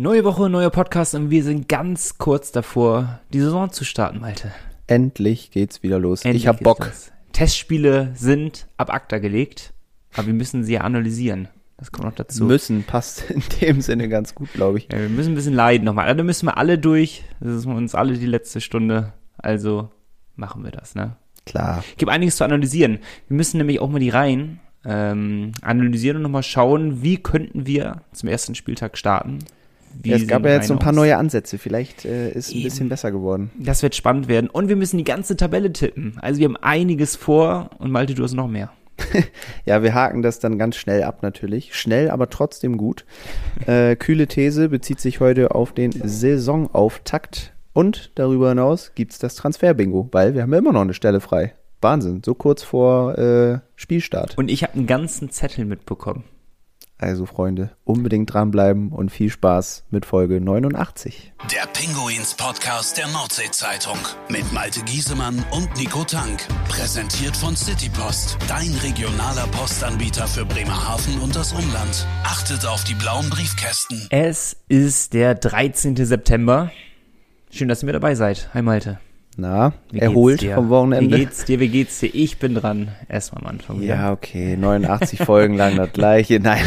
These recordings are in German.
Neue Woche, neuer Podcast und wir sind ganz kurz davor, die Saison zu starten, Malte. Endlich geht's wieder los. Endlich ich hab Bock. los. Testspiele sind ab ACTA gelegt, aber wir müssen sie ja analysieren. Das kommt noch dazu. Müssen passt in dem Sinne ganz gut, glaube ich. ja, wir müssen ein bisschen leiden nochmal. Also, Da müssen wir alle durch. Das ist uns alle die letzte Stunde. Also machen wir das, ne? Klar. gibt einiges zu analysieren. Wir müssen nämlich auch mal die Reihen ähm, analysieren und nochmal schauen, wie könnten wir zum ersten Spieltag starten. Wie es gab ja jetzt so ein paar aus? neue Ansätze. Vielleicht äh, ist ein Eben. bisschen besser geworden. Das wird spannend werden. Und wir müssen die ganze Tabelle tippen. Also wir haben einiges vor und Malte, du hast noch mehr. Ja, wir haken das dann ganz schnell ab natürlich. Schnell, aber trotzdem gut. Äh, kühle These bezieht sich heute auf den Saisonauftakt. Und darüber hinaus gibt's das Transfer-Bingo, weil wir haben ja immer noch eine Stelle frei. Wahnsinn, so kurz vor äh, Spielstart. Und ich habe einen ganzen Zettel mitbekommen. Also Freunde, unbedingt dranbleiben und viel Spaß mit Folge 89. Der Pinguins-Podcast der Nordsee-Zeitung mit Malte Giesemann und Nico Tank. Präsentiert von Citypost, dein regionaler Postanbieter für Bremerhaven und das Umland. Achtet auf die blauen Briefkästen. Es ist der 13. September. Schön, dass ihr mit dabei seid. Hi Malte. Na, Wie erholt vom Wochenende? Wie geht's dir? Wie geht's dir? Ich bin dran. Erstmal am Anfang wieder. Ja, okay, 89 Folgen lang das gleiche. Nein,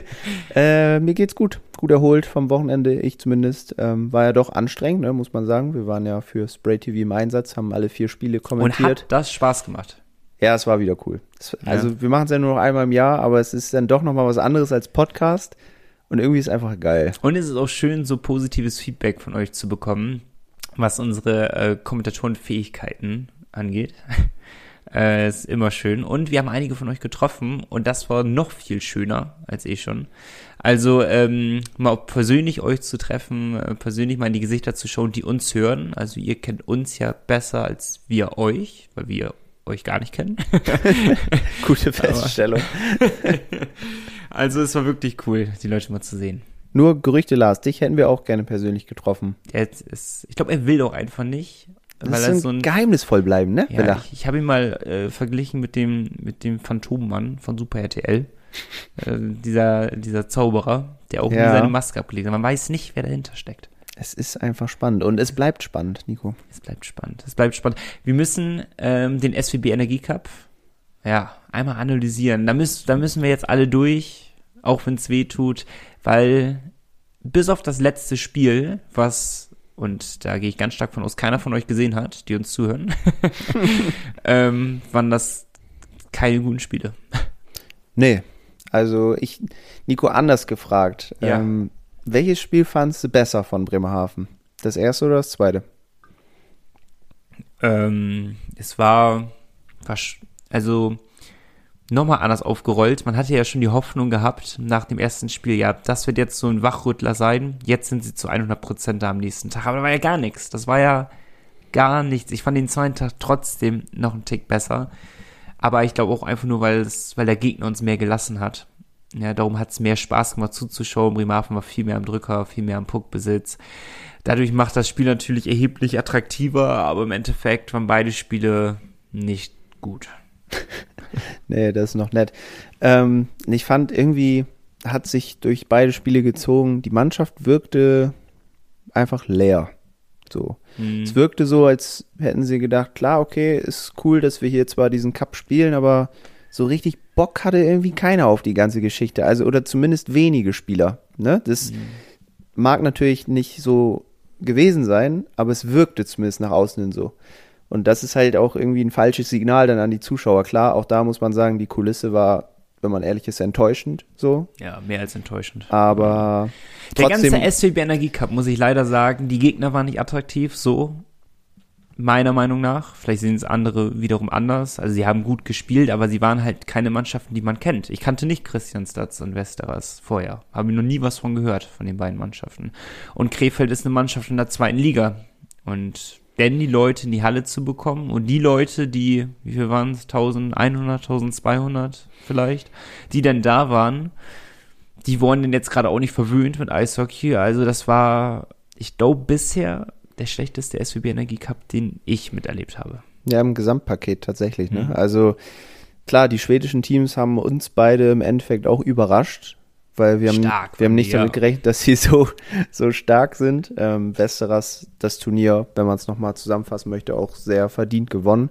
äh, mir geht's gut, gut erholt vom Wochenende. Ich zumindest ähm, war ja doch anstrengend, ne, muss man sagen. Wir waren ja für Spray TV im Einsatz, haben alle vier Spiele Und kommentiert. hat das Spaß gemacht? ja, es war wieder cool. Es, also wir machen es ja nur noch einmal im Jahr, aber es ist dann doch noch mal was anderes als Podcast und irgendwie ist einfach geil. Und es ist auch schön, so positives Feedback von euch zu bekommen, was unsere äh, Kommentatorenfähigkeiten angeht. äh, ist immer schön. Und wir haben einige von euch getroffen und das war noch viel schöner als eh schon. Also ähm, mal persönlich euch zu treffen, äh, persönlich mal in die Gesichter zu schauen, die uns hören. Also ihr kennt uns ja besser als wir euch, weil wir euch gar nicht kennen. Gute Feststellung. Also es war wirklich cool, die Leute mal zu sehen. Nur Gerüchte, Lars, dich hätten wir auch gerne persönlich getroffen. Der ist, ich glaube, er will doch einfach nicht. Das weil ist er so ein geheimnisvoll bleiben, ne? Ja, ich, ich habe ihn mal äh, verglichen mit dem mit dem Phantommann von Super RTL. äh, dieser dieser Zauberer, der auch Ja. seine Maske abgelegt hat. Man weiß nicht, wer dahinter steckt. Es ist einfach spannend und es bleibt spannend, Nico. Es bleibt spannend. Es bleibt spannend. Wir müssen ähm, den SWB Energie Cup ja einmal analysieren. Da müssen da müssen wir jetzt alle durch, auch wenn es weh tut, weil bis auf das letzte Spiel, was und da gehe ich ganz stark von aus, keiner von euch gesehen hat, die uns zuhören, ähm, waren das keine guten Spiele. Nee, also ich, Nico, anders gefragt. Ja. Ähm, welches Spiel fandst du besser von Bremerhaven? Das erste oder das zweite? Ähm, es war, also nochmal anders aufgerollt. Man hatte ja schon die Hoffnung gehabt nach dem ersten Spiel, ja, das wird jetzt so ein Wachrüttler sein. Jetzt sind sie zu 100 Prozent da am nächsten Tag. Aber da war ja gar nichts. Das war ja gar nichts. Ich fand den zweiten Tag trotzdem noch einen Tick besser. Aber ich glaube auch einfach nur, weil weil der Gegner uns mehr gelassen hat. Ja, darum hat es mehr Spaß gemacht zuzuschauen. Bremerhaven war viel mehr am Drücker, viel mehr am Puckbesitz. Dadurch macht das Spiel natürlich erheblich attraktiver, aber im Endeffekt waren beide Spiele nicht gut. Nee, das ist noch nett. Ähm, ich fand irgendwie hat sich durch beide Spiele gezogen. Die Mannschaft wirkte einfach leer. So. Es wirkte so, als hätten sie gedacht, klar, okay, ist cool, dass wir hier zwar diesen Cup spielen, aber so richtig Bock hatte irgendwie keiner auf die ganze Geschichte. Also, oder zumindest wenige Spieler. Ne? Das mag natürlich nicht so gewesen sein, aber es wirkte zumindest nach außen hin so. Und das ist halt auch irgendwie ein falsches Signal dann an die Zuschauer. Klar, auch da muss man sagen, die Kulisse war, wenn man ehrlich ist, enttäuschend so. Ja, mehr als enttäuschend. Aber Der ganze SWB Energie Cup, muss ich leider sagen, die Gegner waren nicht attraktiv, so meiner Meinung nach. Vielleicht sehen es andere wiederum anders. Also sie haben gut gespielt, aber sie waren halt keine Mannschaften, die man kennt. Ich kannte nicht Christianstadt und Westeras vorher. Habe noch nie was von gehört, von den beiden Mannschaften. Und Krefeld ist eine Mannschaft in der zweiten Liga. Und denn die Leute in die Halle zu bekommen und die Leute, die, wie viel waren es, 1100, 1200 vielleicht, die denn da waren, die wurden denn jetzt gerade auch nicht verwöhnt mit Eishockey. Also das war, ich glaube, bisher der schlechteste SWB Energie Cup, den ich miterlebt habe. ja, im Gesamtpaket tatsächlich. Ne? Mhm. Also klar, die schwedischen Teams haben uns beide im Endeffekt auch überrascht. Weil wir haben, Stark wir haben nicht ja. damit gerechnet, dass sie so, so stark sind. Ähm, Westeras, das Turnier, wenn man es nochmal zusammenfassen möchte, auch sehr verdient gewonnen.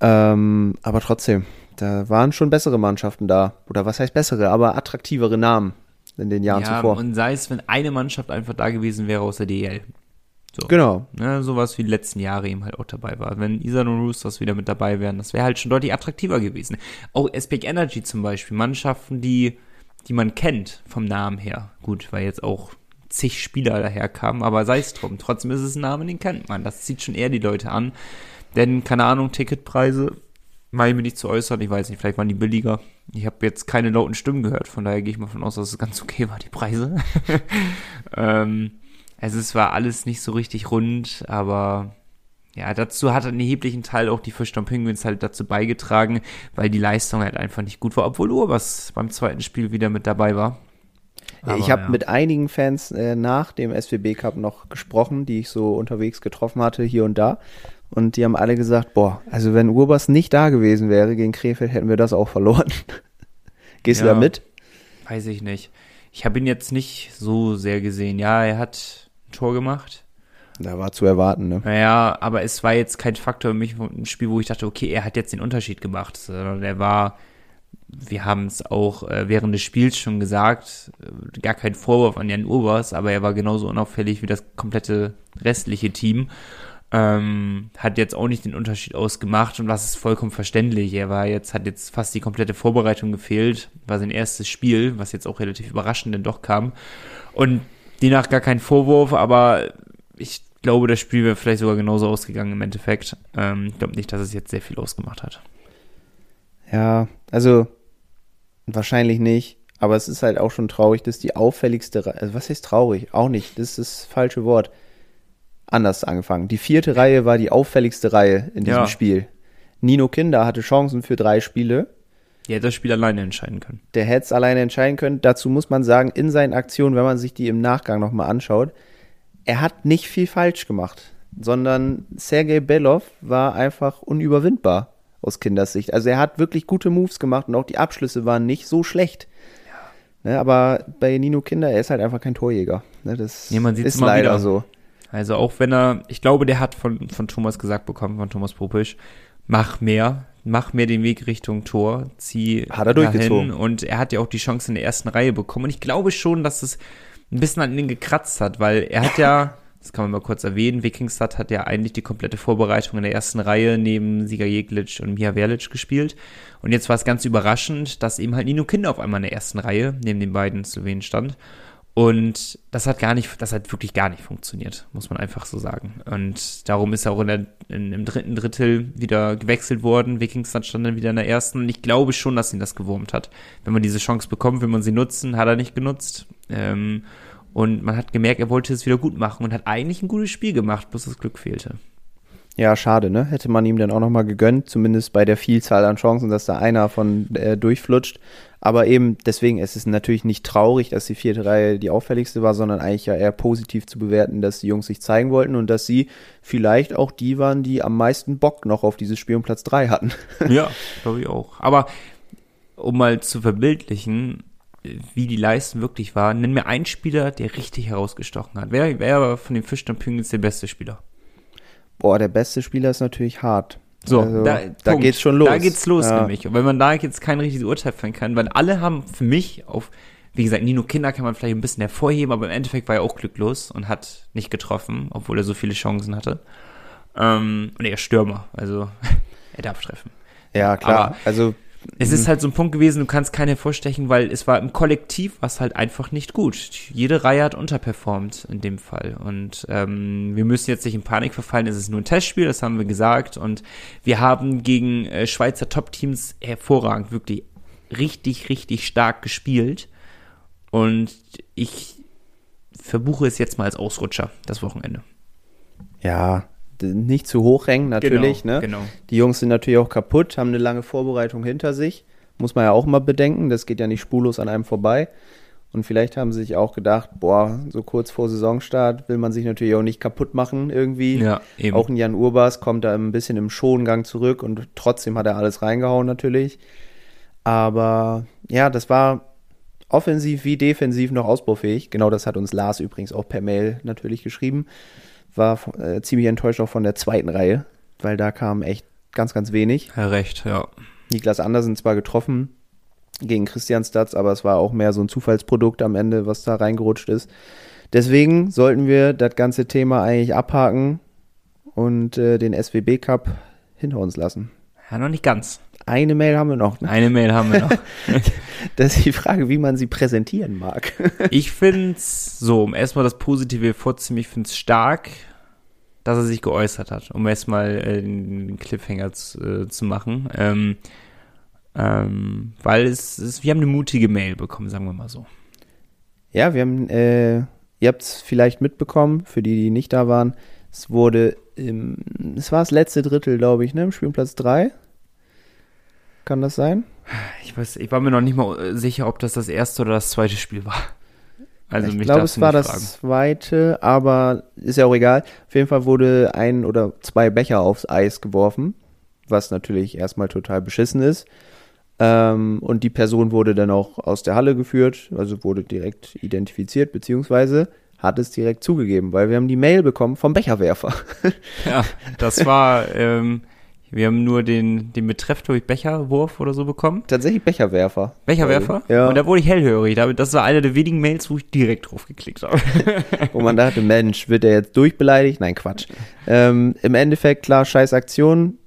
Ähm, aber trotzdem, da waren schon bessere Mannschaften da. Oder was heißt bessere, aber attraktivere Namen in den Jahren ja, zuvor. und sei es, wenn eine Mannschaft einfach da gewesen wäre aus der DL. So. Genau. Ne, sowas wie die letzten Jahre eben halt auch dabei war. Wenn Isan und Roosters wieder mit dabei wären, das wäre halt schon deutlich attraktiver gewesen. Auch Aspec Energy zum Beispiel, Mannschaften, die, die man kennt vom Namen her. Gut, weil jetzt auch zig Spieler daherkamen, aber sei es drum. Trotzdem ist es ein Name, den kennt man. Das zieht schon eher die Leute an. Denn, keine Ahnung, Ticketpreise, mal mir nicht zu äußern, ich weiß nicht, vielleicht waren die billiger. Ich habe jetzt keine lauten Stimmen gehört, von daher gehe ich mal von aus, dass es ganz okay war, die Preise. ähm, also es war alles nicht so richtig rund, aber ja, dazu hat einen erheblichen Teil auch die Fischtown Penguins halt dazu beigetragen, weil die Leistung halt einfach nicht gut war, obwohl Urbas beim zweiten Spiel wieder mit dabei war. ich Aber habe ja. mit einigen Fans äh, nach dem SWB Cup noch gesprochen, die ich so unterwegs getroffen hatte, hier und da. Und die haben alle gesagt, boah, also wenn Urbas nicht da gewesen wäre gegen Krefeld, hätten wir das auch verloren. Gehst du Ja. da mit? Weiß ich nicht. Ich habe ihn jetzt nicht so sehr gesehen. Ja, er hat ein Tor gemacht. Da war zu erwarten, ne? Naja, aber es war jetzt kein Faktor für mich im Spiel, wo ich dachte, okay, er hat jetzt den Unterschied gemacht, sondern er war, wir haben es auch äh, während des Spiels schon gesagt, äh, gar kein Vorwurf an Jan Urbers, aber er war genauso unauffällig wie das komplette restliche Team. Ähm, hat jetzt auch nicht den Unterschied ausgemacht und das ist vollkommen verständlich. Er war jetzt, hat jetzt fast die komplette Vorbereitung gefehlt, war sein erstes Spiel, was jetzt auch relativ überraschend denn doch kam. Und demnach gar kein Vorwurf, aber ich glaube, das Spiel wäre vielleicht sogar genauso ausgegangen im Endeffekt. Ähm, ich glaube nicht, dass es jetzt sehr viel ausgemacht hat. Ja, also wahrscheinlich nicht. Aber es ist halt auch schon traurig, dass die auffälligste Reihe, also was heißt traurig? Auch nicht, das ist das falsche Wort. Anders angefangen. Die vierte Reihe war die auffälligste Reihe in diesem Ja. Spiel. Nino Kinder hatte Chancen für drei Spiele. Er hätte das Spiel alleine entscheiden können. Der hätte es alleine entscheiden können. Dazu muss man sagen, in seinen Aktionen, wenn man sich die im Nachgang nochmal anschaut, er hat nicht viel falsch gemacht, sondern Sergei Belov war einfach unüberwindbar aus Kinders Sicht. Also er hat wirklich gute Moves gemacht und auch die Abschlüsse waren nicht so schlecht. Ne, aber bei Nino Kinder, er ist halt einfach kein Torjäger. Ne, das Nee, man sieht's ist immer leider wieder. so. Also auch wenn er, ich glaube, der hat von, von Thomas gesagt bekommen, von Thomas Popisch, mach mehr, mach mehr den Weg Richtung Tor, zieh Hat er durchgezogen. Und er hat ja auch die Chance in der ersten Reihe bekommen. Und ich glaube schon, dass es ein bisschen an ihn gekratzt hat, weil er hat ja, das kann man mal kurz erwähnen, Wikingstad hat ja eigentlich die komplette Vorbereitung in der ersten Reihe neben Siga Jeglic und Mia Verlic gespielt. Und jetzt war es ganz überraschend, dass eben halt Nino Kinder auf einmal in der ersten Reihe neben den beiden Slowenen stand. Und das hat gar nicht, das hat wirklich gar nicht funktioniert, muss man einfach so sagen. Und darum ist er auch in der, in, im dritten Drittel wieder gewechselt worden. Wikingstad stand dann wieder in der ersten. Und ich glaube schon, dass ihn das gewurmt hat. Wenn man diese Chance bekommt, will man sie nutzen, hat er nicht genutzt. Ähm, und man hat gemerkt, er wollte es wieder gut machen und hat eigentlich ein gutes Spiel gemacht, bloß das Glück fehlte. Ja, schade, ne? Hätte man ihm dann auch nochmal gegönnt, zumindest bei der Vielzahl an Chancen, dass da einer von äh, durchflutscht. Aber eben deswegen es ist es natürlich nicht traurig, dass die vierte Reihe die auffälligste war, sondern eigentlich ja eher positiv zu bewerten, dass die Jungs sich zeigen wollten und dass sie vielleicht auch die waren, die am meisten Bock noch auf dieses Spiel um Platz drei hatten. Ja, glaube ich auch. Aber um mal zu verbildlichen, wie die Leistung wirklich war, nenn mir einen Spieler, der richtig herausgestochen hat. Wer wer war von den Fischern Penguins der beste Spieler? Boah, der beste Spieler ist natürlich hart. So, Also, da, da Punkt. geht's schon los. Da geht's los Ja. nämlich. Und wenn man da jetzt kein richtiges Urteil fällen kann, weil alle haben für mich auf, wie gesagt, Nino Kinder kann man vielleicht ein bisschen hervorheben, aber im Endeffekt war er auch glücklos und hat nicht getroffen, obwohl er so viele Chancen hatte. Ähm, und er ist Stürmer, also er darf treffen. Ja, klar. Aber- also Es ist halt so ein Punkt gewesen, du kannst keinen hervorstechen, weil es war im Kollektiv was halt einfach nicht gut. Jede Reihe hat unterperformt in dem Fall. Und ähm, wir müssen jetzt nicht in Panik verfallen, es ist nur ein Testspiel, das haben wir gesagt. Und wir haben gegen äh, Schweizer Top-Teams hervorragend, wirklich richtig, richtig stark gespielt. Und ich verbuche es jetzt mal als Ausrutscher, das Wochenende. ja, nicht zu hoch hängen, natürlich, genau, ne? Genau. Die Jungs sind natürlich auch kaputt, haben eine lange Vorbereitung hinter sich. Muss man ja auch mal bedenken, das geht ja nicht spurlos an einem vorbei. Und vielleicht haben sie sich auch gedacht, boah, so kurz vor Saisonstart will man sich natürlich auch nicht kaputt machen irgendwie. Ja, eben. Auch ein Jan Urbas kommt da ein bisschen im Schongang zurück und trotzdem hat er alles reingehauen natürlich. Aber ja, das war offensiv wie defensiv noch ausbaufähig. Genau das hat uns Lars übrigens auch per Mail natürlich geschrieben. War äh, ziemlich enttäuscht auch von der zweiten Reihe, weil da kam echt ganz, ganz wenig. Ja, recht, ja. Niklas Andersen zwar getroffen gegen Christian Statz, aber es war auch mehr so ein Zufallsprodukt am Ende, was da reingerutscht ist. Deswegen sollten wir das ganze Thema eigentlich abhaken und äh, den SWB Cup hinter uns lassen. Ja, noch nicht ganz. Eine Mail haben wir noch. Ne? Eine Mail haben wir noch. das ist die Frage, wie man sie präsentieren mag. ich finde es so, um erstmal das Positive vorzunehmen, ich finde es stark, dass er sich geäußert hat, um erstmal äh, den Cliffhanger zu, äh, zu machen. Ähm, ähm, weil es ist, wir haben eine mutige Mail bekommen, sagen wir mal so. Ja, wir haben, äh, ihr habt es vielleicht mitbekommen, für die, die nicht da waren, es wurde im, es war das letzte Drittel, glaube ich, ne, im Spielplatz 3. Kann das sein? Ich weiß, ich war mir noch nicht mal sicher, ob das das erste oder das zweite Spiel war. Also ich glaube, es war das fragen. zweite, aber ist ja auch egal. Auf jeden Fall wurde ein oder zwei Becher aufs Eis geworfen, was natürlich erstmal total beschissen ist. Ähm, und die Person wurde dann auch aus der Halle geführt, also wurde direkt identifiziert, beziehungsweise hat es direkt zugegeben, weil wir haben die Mail bekommen vom Becherwerfer. Ja, das war, ähm, wir haben nur den, den Betreff durch Becherwurf oder so bekommen. Tatsächlich Becherwerfer. Becherwerfer? Ja. Und da wurde ich hellhörig. Das war eine der wenigen Mails, wo ich direkt drauf geklickt habe. wo man dachte, Mensch, wird der jetzt durchbeleidigt? Nein, Quatsch. Ähm, Im Endeffekt, klar, scheiß Aktion.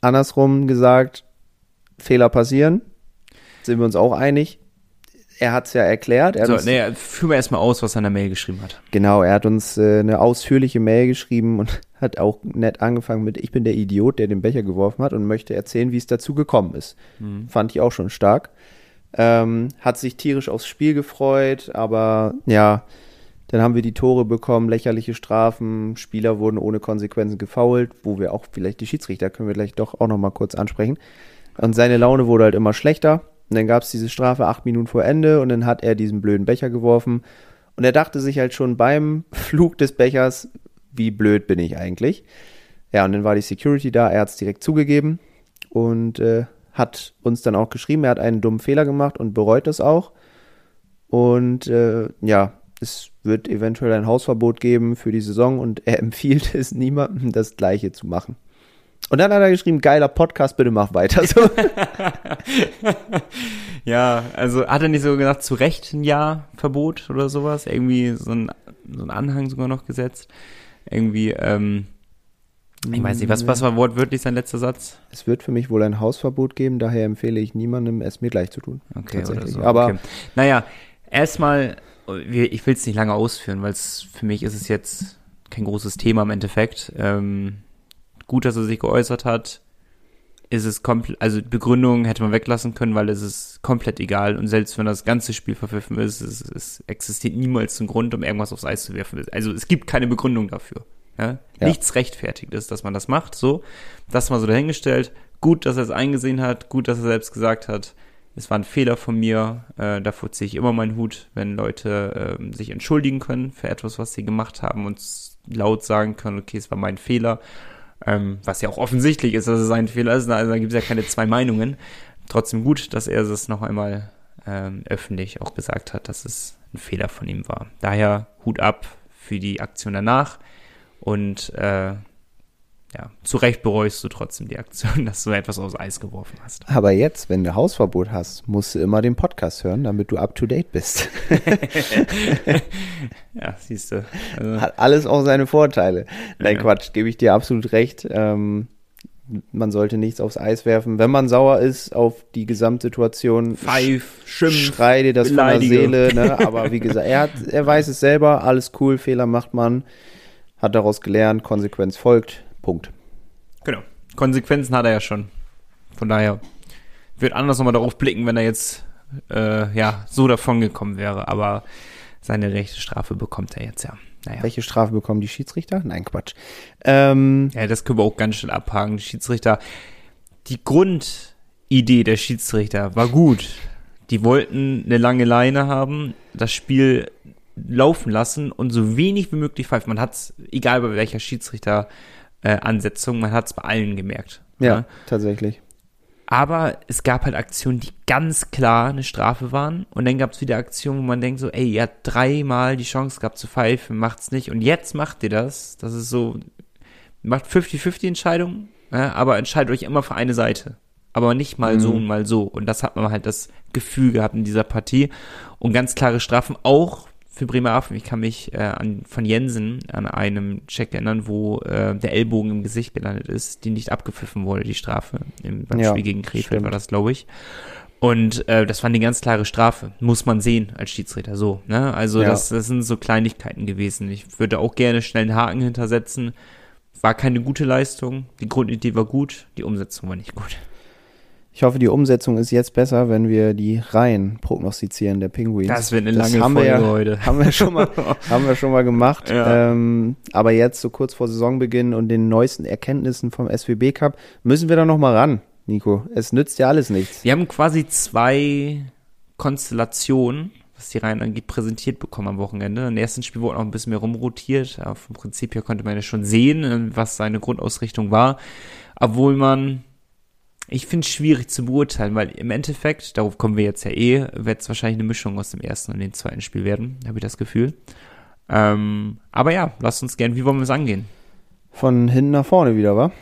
Andersrum gesagt, Fehler passieren. Sind wir uns auch einig er hat es ja erklärt. Er so, nee, führen wir erstmal aus, was er in der Mail geschrieben hat. Genau, er hat uns äh, eine ausführliche Mail geschrieben und hat auch nett angefangen mit, ich bin der Idiot, der den Becher geworfen hat und möchte erzählen, wie es dazu gekommen ist. Mhm. Fand ich auch schon stark. Ähm, hat sich tierisch aufs Spiel gefreut, aber ja, dann haben wir die Tore bekommen, lächerliche Strafen, Spieler wurden ohne Konsequenzen gefoult, wo wir auch vielleicht die Schiedsrichter können wir gleich doch auch nochmal kurz ansprechen. Und seine Laune wurde halt immer schlechter. Und dann gab es diese Strafe acht Minuten vor Ende und dann hat er diesen blöden Becher geworfen. Und er dachte sich halt schon beim Flug des Bechers, wie blöd bin ich eigentlich. Ja, und dann war die Security da, er hat es direkt zugegeben und äh, hat uns dann auch geschrieben, er hat einen dummen Fehler gemacht und bereut es auch. Und äh, ja, es wird eventuell ein Hausverbot geben für die Saison und er empfiehlt es niemandem, das Gleiche zu machen. Und dann hat er geschrieben, geiler Podcast, bitte mach weiter so. ja, also hat er nicht so gesagt, zu Recht ein Jahr Verbot oder sowas? Irgendwie so ein, so ein Anhang sogar noch gesetzt. Irgendwie, ähm, ich weiß nicht, was, was war wortwörtlich sein letzter Satz? Es wird für mich wohl ein Hausverbot geben, daher empfehle ich niemandem, es mir gleich zu tun. Okay, oder so. Aber, okay. naja, erstmal, ich will es nicht lange ausführen, weil es für mich ist es jetzt kein großes Thema im Endeffekt. Ähm, gut, dass er sich geäußert hat. Ist es komplett, also Begründung hätte man weglassen können, weil es ist komplett egal. Und selbst wenn das ganze Spiel verpfiffen ist, es, es existiert niemals ein Grund, um irgendwas aufs Eis zu werfen. Also es gibt keine Begründung dafür. Ja? Ja. Nichts rechtfertigt ist, dass man das macht. So, das mal so dahingestellt. Gut, dass er es eingesehen hat. Gut, dass er selbst gesagt hat, es war ein Fehler von mir. Äh, davor ziehe ich immer meinen Hut, wenn Leute äh, sich entschuldigen können für etwas, was sie gemacht haben und laut sagen können, okay, es war mein Fehler. Ähm, was ja auch offensichtlich ist, dass es ein Fehler ist. Also da gibt es ja keine zwei Meinungen. Trotzdem gut, dass er es noch einmal ähm, öffentlich auch gesagt hat, dass es ein Fehler von ihm war. Daher Hut ab für die Aktion danach und äh, ja, zu Recht bereust du trotzdem die Aktion, dass du etwas aufs Eis geworfen hast. Aber jetzt, wenn du Hausverbot hast, musst du immer den Podcast hören, damit du up to date bist. ja, siehst du. Also. Hat alles auch seine Vorteile. Nein, ja. Quatsch, gebe ich dir absolut recht. Ähm, man sollte nichts aufs Eis werfen. Wenn man sauer ist auf die Gesamtsituation, Pfeif, schimpf, schrei dir das beleidige. von der Seele. Ne? Aber wie gesagt, er, hat, er weiß es selber, alles cool, Fehler macht man, hat daraus gelernt, Konsequenz folgt Punkt. Genau. Konsequenzen hat er ja schon. Von daher wird anders nochmal darauf blicken, wenn er jetzt äh, ja so davon gekommen wäre. Aber seine rechte Strafe bekommt er jetzt ja. Naja. Welche Strafe bekommen die Schiedsrichter? Nein, Quatsch. Ähm, ja, das können wir auch ganz schnell abhaken. Die Schiedsrichter, die Grundidee der Schiedsrichter war gut. Die wollten eine lange Leine haben, das Spiel laufen lassen und so wenig wie möglich pfeifen. Man hat es, egal bei welcher Schiedsrichter äh, Ansetzung. Man hat es bei allen gemerkt. Ja, ja, tatsächlich. Aber es gab halt Aktionen, die ganz klar eine Strafe waren. Und dann gab es wieder Aktionen, wo man denkt so, ey, ihr habt dreimal die Chance gehabt zu pfeifen, macht's nicht. Und jetzt macht ihr das. Das ist so, macht 50-50 Entscheidungen, ja, aber entscheidet euch immer für eine Seite. Aber nicht mal Mhm. so und mal so. Und das hat man halt das Gefühl gehabt in dieser Partie. Und ganz klare Strafen auch für Bremerhaven. Ich kann mich äh, an, von Jensen an einem Check erinnern, wo äh, der Ellbogen im Gesicht gelandet ist, die nicht abgepfiffen wurde, die Strafe. Im, beim Ja, Spiel gegen Krefeld stimmt. war das, glaube ich. Und äh, das war eine ganz klare Strafe. Muss man sehen als Schiedsrichter so. Ne? Also Ja. das, das sind so Kleinigkeiten gewesen. Ich würde auch gerne schnell einen Haken hintersetzen. War keine gute Leistung. Die Grundidee war gut, die Umsetzung war nicht gut. Ich hoffe, die Umsetzung ist jetzt besser, wenn wir die Reihen prognostizieren der Penguins. Das wird eine Das lange haben wir Folge ja, heute. Haben wir schon mal, haben wir schon mal gemacht. Ja. Ähm, aber jetzt, so kurz vor Saisonbeginn und den neuesten Erkenntnissen vom SWB Cup, müssen wir da noch mal ran, Nico. Es nützt ja alles nichts. Wir haben quasi zwei Konstellationen, was die Reihen angeht, präsentiert bekommen am Wochenende. Im ersten Spiel wurde noch ein bisschen mehr rumrotiert. Aber vom Prinzip her konnte man ja schon sehen, was seine Grundausrichtung war. Obwohl man, ich finde es schwierig zu beurteilen, weil im Endeffekt, darauf kommen wir jetzt ja eh, wird es wahrscheinlich eine Mischung aus dem ersten und dem zweiten Spiel werden, habe ich das Gefühl. Ähm, aber ja, lasst uns gern, wie wollen wir es angehen? Von hinten nach vorne wieder, wa?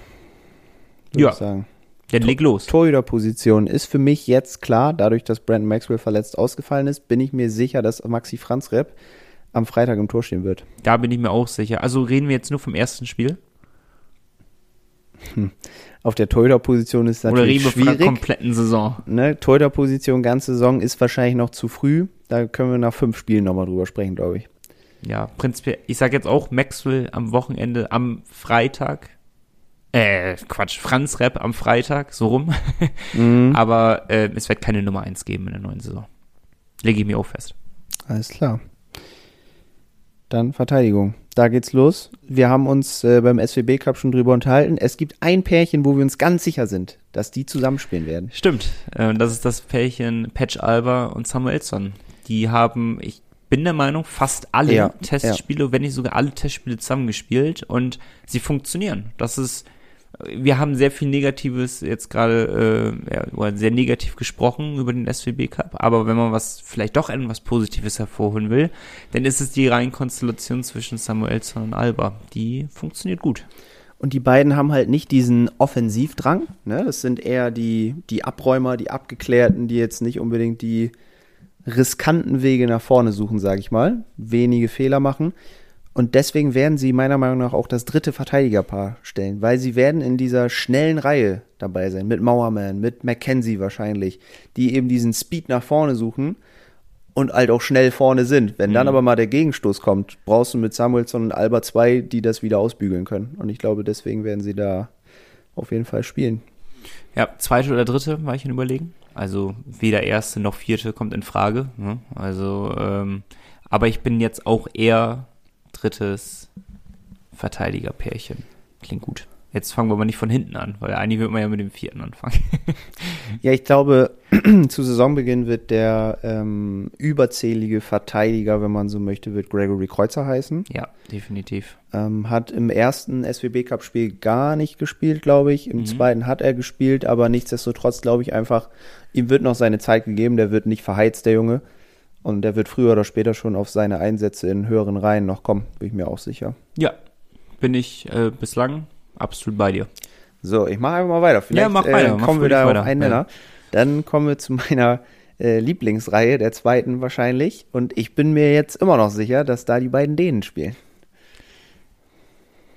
Würde Ja. Ich sagen. Dann leg los. Torhüterposition ist für mich jetzt klar, dadurch, dass Brandon Maxwell verletzt ausgefallen ist, bin ich mir sicher, dass Maxi Franz Repp am Freitag im Tor stehen wird. Da bin ich mir auch sicher. Also reden wir jetzt nur vom ersten Spiel? Auf der Torhüterposition ist Oder natürlich reden wir von der schwierig. kompletten Saison? Ne, Torhüterposition ganze Saison ist wahrscheinlich noch zu früh. Da können wir nach fünf Spielen nochmal drüber sprechen, glaube ich. Ja, prinzipiell, ich sag jetzt auch Maxwell am Wochenende, am Freitag. Äh, Quatsch, Franz Rap am Freitag, so rum. Mhm. Aber äh, es wird keine Nummer eins geben in der neuen Saison. Lege ich mir auch fest. Alles klar. Dann Verteidigung. Da geht's los. Wir haben uns äh, beim SWB Cup schon drüber unterhalten. Es gibt ein Pärchen, wo wir uns ganz sicher sind, dass die zusammenspielen werden. Stimmt. Äh, das ist das Pärchen Patch Alba und Samuelson. Die haben, ich bin der Meinung, fast alle Ja, Testspiele, wenn nicht sogar alle Testspiele zusammengespielt und sie funktionieren. Das ist, wir haben sehr viel Negatives jetzt gerade, äh, ja, sehr negativ gesprochen über den SWB Cup, aber wenn man was, vielleicht doch etwas Positives hervorholen will, dann ist es die Reihenkonstellation zwischen Samuelson und Alba. Die funktioniert gut. Und die beiden haben halt nicht diesen Offensivdrang. Ne? Das sind eher die, die Abräumer, die Abgeklärten, die jetzt nicht unbedingt die riskanten Wege nach vorne suchen, sage ich mal. Wenige Fehler machen. Und deswegen werden sie meiner Meinung nach auch das dritte Verteidigerpaar stellen, weil sie werden in dieser schnellen Reihe dabei sein, mit Mauerman, mit Mackenzie wahrscheinlich, die eben diesen Speed nach vorne suchen und halt auch schnell vorne sind. Wenn dann Mhm. aber mal der Gegenstoß kommt, brauchst du mit Samuelson und Alba zwei, die das wieder ausbügeln können. Und ich glaube, deswegen werden sie da auf jeden Fall spielen. Ja, zweite oder dritte war ich in Überlegen. Also weder erste noch vierte kommt in Frage. Ne? Also, ähm, aber ich bin jetzt auch eher drittes Verteidigerpärchen. Klingt gut. Jetzt fangen wir aber nicht von hinten an, weil eigentlich wird man ja mit dem vierten anfangen. Ja, ich glaube, zu Saisonbeginn wird der ähm, überzählige Verteidiger, wenn man so möchte, wird Gregory Kreuzer heißen. ja, definitiv. Ähm, hat im ersten SWB Cup Spiel gar nicht gespielt, glaube ich. Im Mhm. zweiten hat er gespielt, aber nichtsdestotrotz glaube ich einfach, ihm wird noch seine Zeit gegeben. Der wird nicht verheizt, der Junge. Und der wird früher oder später schon auf seine Einsätze in höheren Reihen noch kommen, bin ich mir auch sicher. Ja, bin ich äh, bislang absolut bei dir. So, ich mache einfach mal weiter. Vielleicht mach weiter, äh, kommen wir da weiter. auf einen Nenner. Dann kommen wir zu meiner äh, Lieblingsreihe, der zweiten wahrscheinlich. Und ich bin mir jetzt immer noch sicher, dass da die beiden Dänen spielen.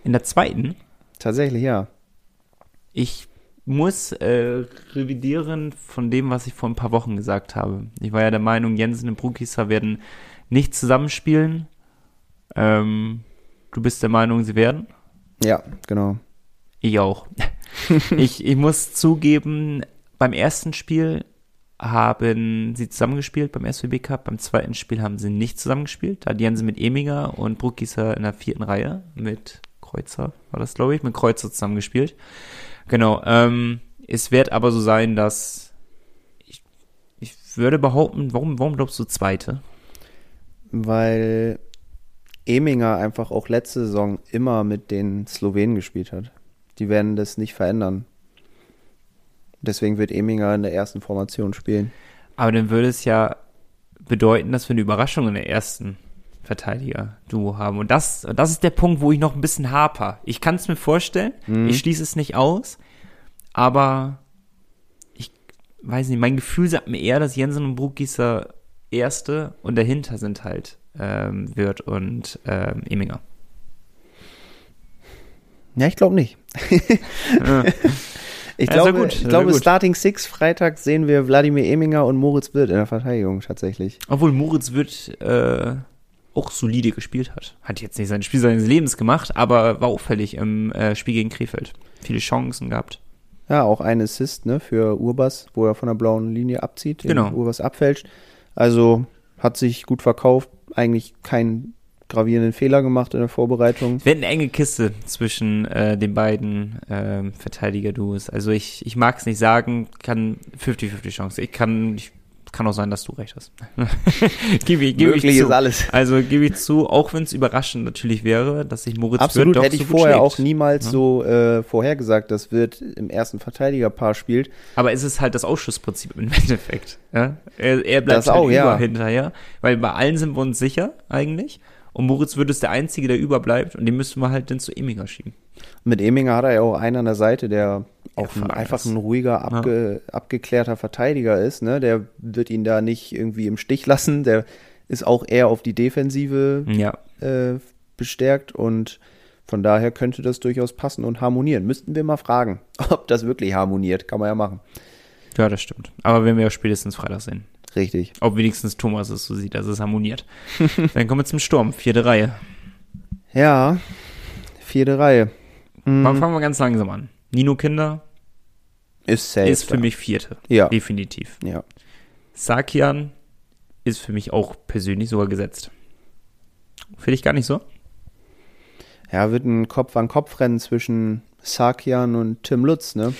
In der zweiten, Tatsächlich, ja. ich muss äh, revidieren von dem, was ich vor ein paar Wochen gesagt habe. Ich war ja der Meinung, Jensen und Brukisa werden nicht zusammenspielen. Ähm, du bist der Meinung, sie werden? Ja, genau. Ich auch. ich, ich muss zugeben, beim ersten Spiel haben sie zusammengespielt beim SWB Cup, beim zweiten Spiel haben sie nicht zusammengespielt. Da hat Jensen mit Eminger und Bruckgießer in der vierten Reihe mit Kreuzer, war das glaube ich, mit Kreuzer zusammengespielt. Genau, ähm, es wird aber so sein, dass ich, ich würde behaupten, warum, warum glaubst du zweite? Weil Eminger einfach auch letzte Saison immer mit den Slowenen gespielt hat. Die werden das nicht verändern. Deswegen wird Eminger in der ersten Formation spielen. Aber dann würde es ja bedeuten, dass wir eine Überraschung in der ersten Verteidiger-Duo haben. Und das, das ist der Punkt, wo ich noch ein bisschen haper. Ich kann es mir vorstellen, Mhm. ich schließe es nicht aus, aber ich weiß nicht, mein Gefühl sagt mir eher, dass Jensen und Bruckgießer Erste und dahinter sind halt ähm, Wirth und ähm, Eminger. Ja, ich glaube nicht. Ja. Ich Ja, glaube, gut, ich glaube. Starting Six Freitag sehen wir Wladimir Eminger und Moritz Wirth in der Verteidigung tatsächlich. Obwohl Moritz Wirth äh, auch solide gespielt hat. Hat jetzt nicht sein Spiel seines Lebens gemacht, aber war auffällig im äh, Spiel gegen Krefeld. Viele Chancen gehabt. Ja, auch ein Assist, ne, für Urbas, wo er von der blauen Linie abzieht, Genau. Urbas abfälscht. Also hat sich gut verkauft, eigentlich keinen gravierenden Fehler gemacht in der Vorbereitung. Es wird eine enge Kiste zwischen äh, den beiden ähm, Verteidiger-Duos. Also ich, ich mag es nicht sagen, kann 50-50 Chance. Ich kann, ich, kann auch sein, dass du recht hast. gebe ich, gebe ich Möglich zu. ist alles. Also gebe ich zu, auch wenn es überraschend natürlich wäre, dass sich Moritz Absolut, Wirth doch hätte ich so gut vorher schlägt. auch niemals Ja. so äh, vorhergesagt, dass Wirth im ersten Verteidigerpaar spielt. Aber es ist halt das Ausschussprinzip im Endeffekt. Ja? Er, er bleibt Das halt auch, über ja. hinterher, weil bei allen sind wir uns sicher eigentlich. Und Moritz Wirth ist der Einzige, der überbleibt und den müssten wir halt dann zu Eminger schieben. Mit Eminger hat er ja auch einen an der Seite, der auch ein, einfach ein ruhiger, abge, abgeklärter Verteidiger ist. Ne? Der wird ihn da nicht irgendwie im Stich lassen. Der ist auch eher auf die Defensive Ja. äh, bestärkt und von daher könnte das durchaus passen und harmonieren. Müssten wir mal fragen, ob das wirklich harmoniert. Kann man ja machen. Ja, das stimmt. Aber werden wir ja spätestens Freitag sehen. Richtig. Ob wenigstens Thomas es so sieht, dass es harmoniert. Dann kommen wir zum Sturm, vierte Reihe. Ja, vierte Reihe. Mhm. Fangen wir ganz langsam an. Nino Kinder Ist safe. ist für mich vierte. Ja. Definitiv. Ja. Sakian ist für mich auch persönlich sogar gesetzt. Finde ich gar nicht so. Ja, wird ein Kopf-an-Kopf-Rennen zwischen Sakian und Tim Lutz, ne?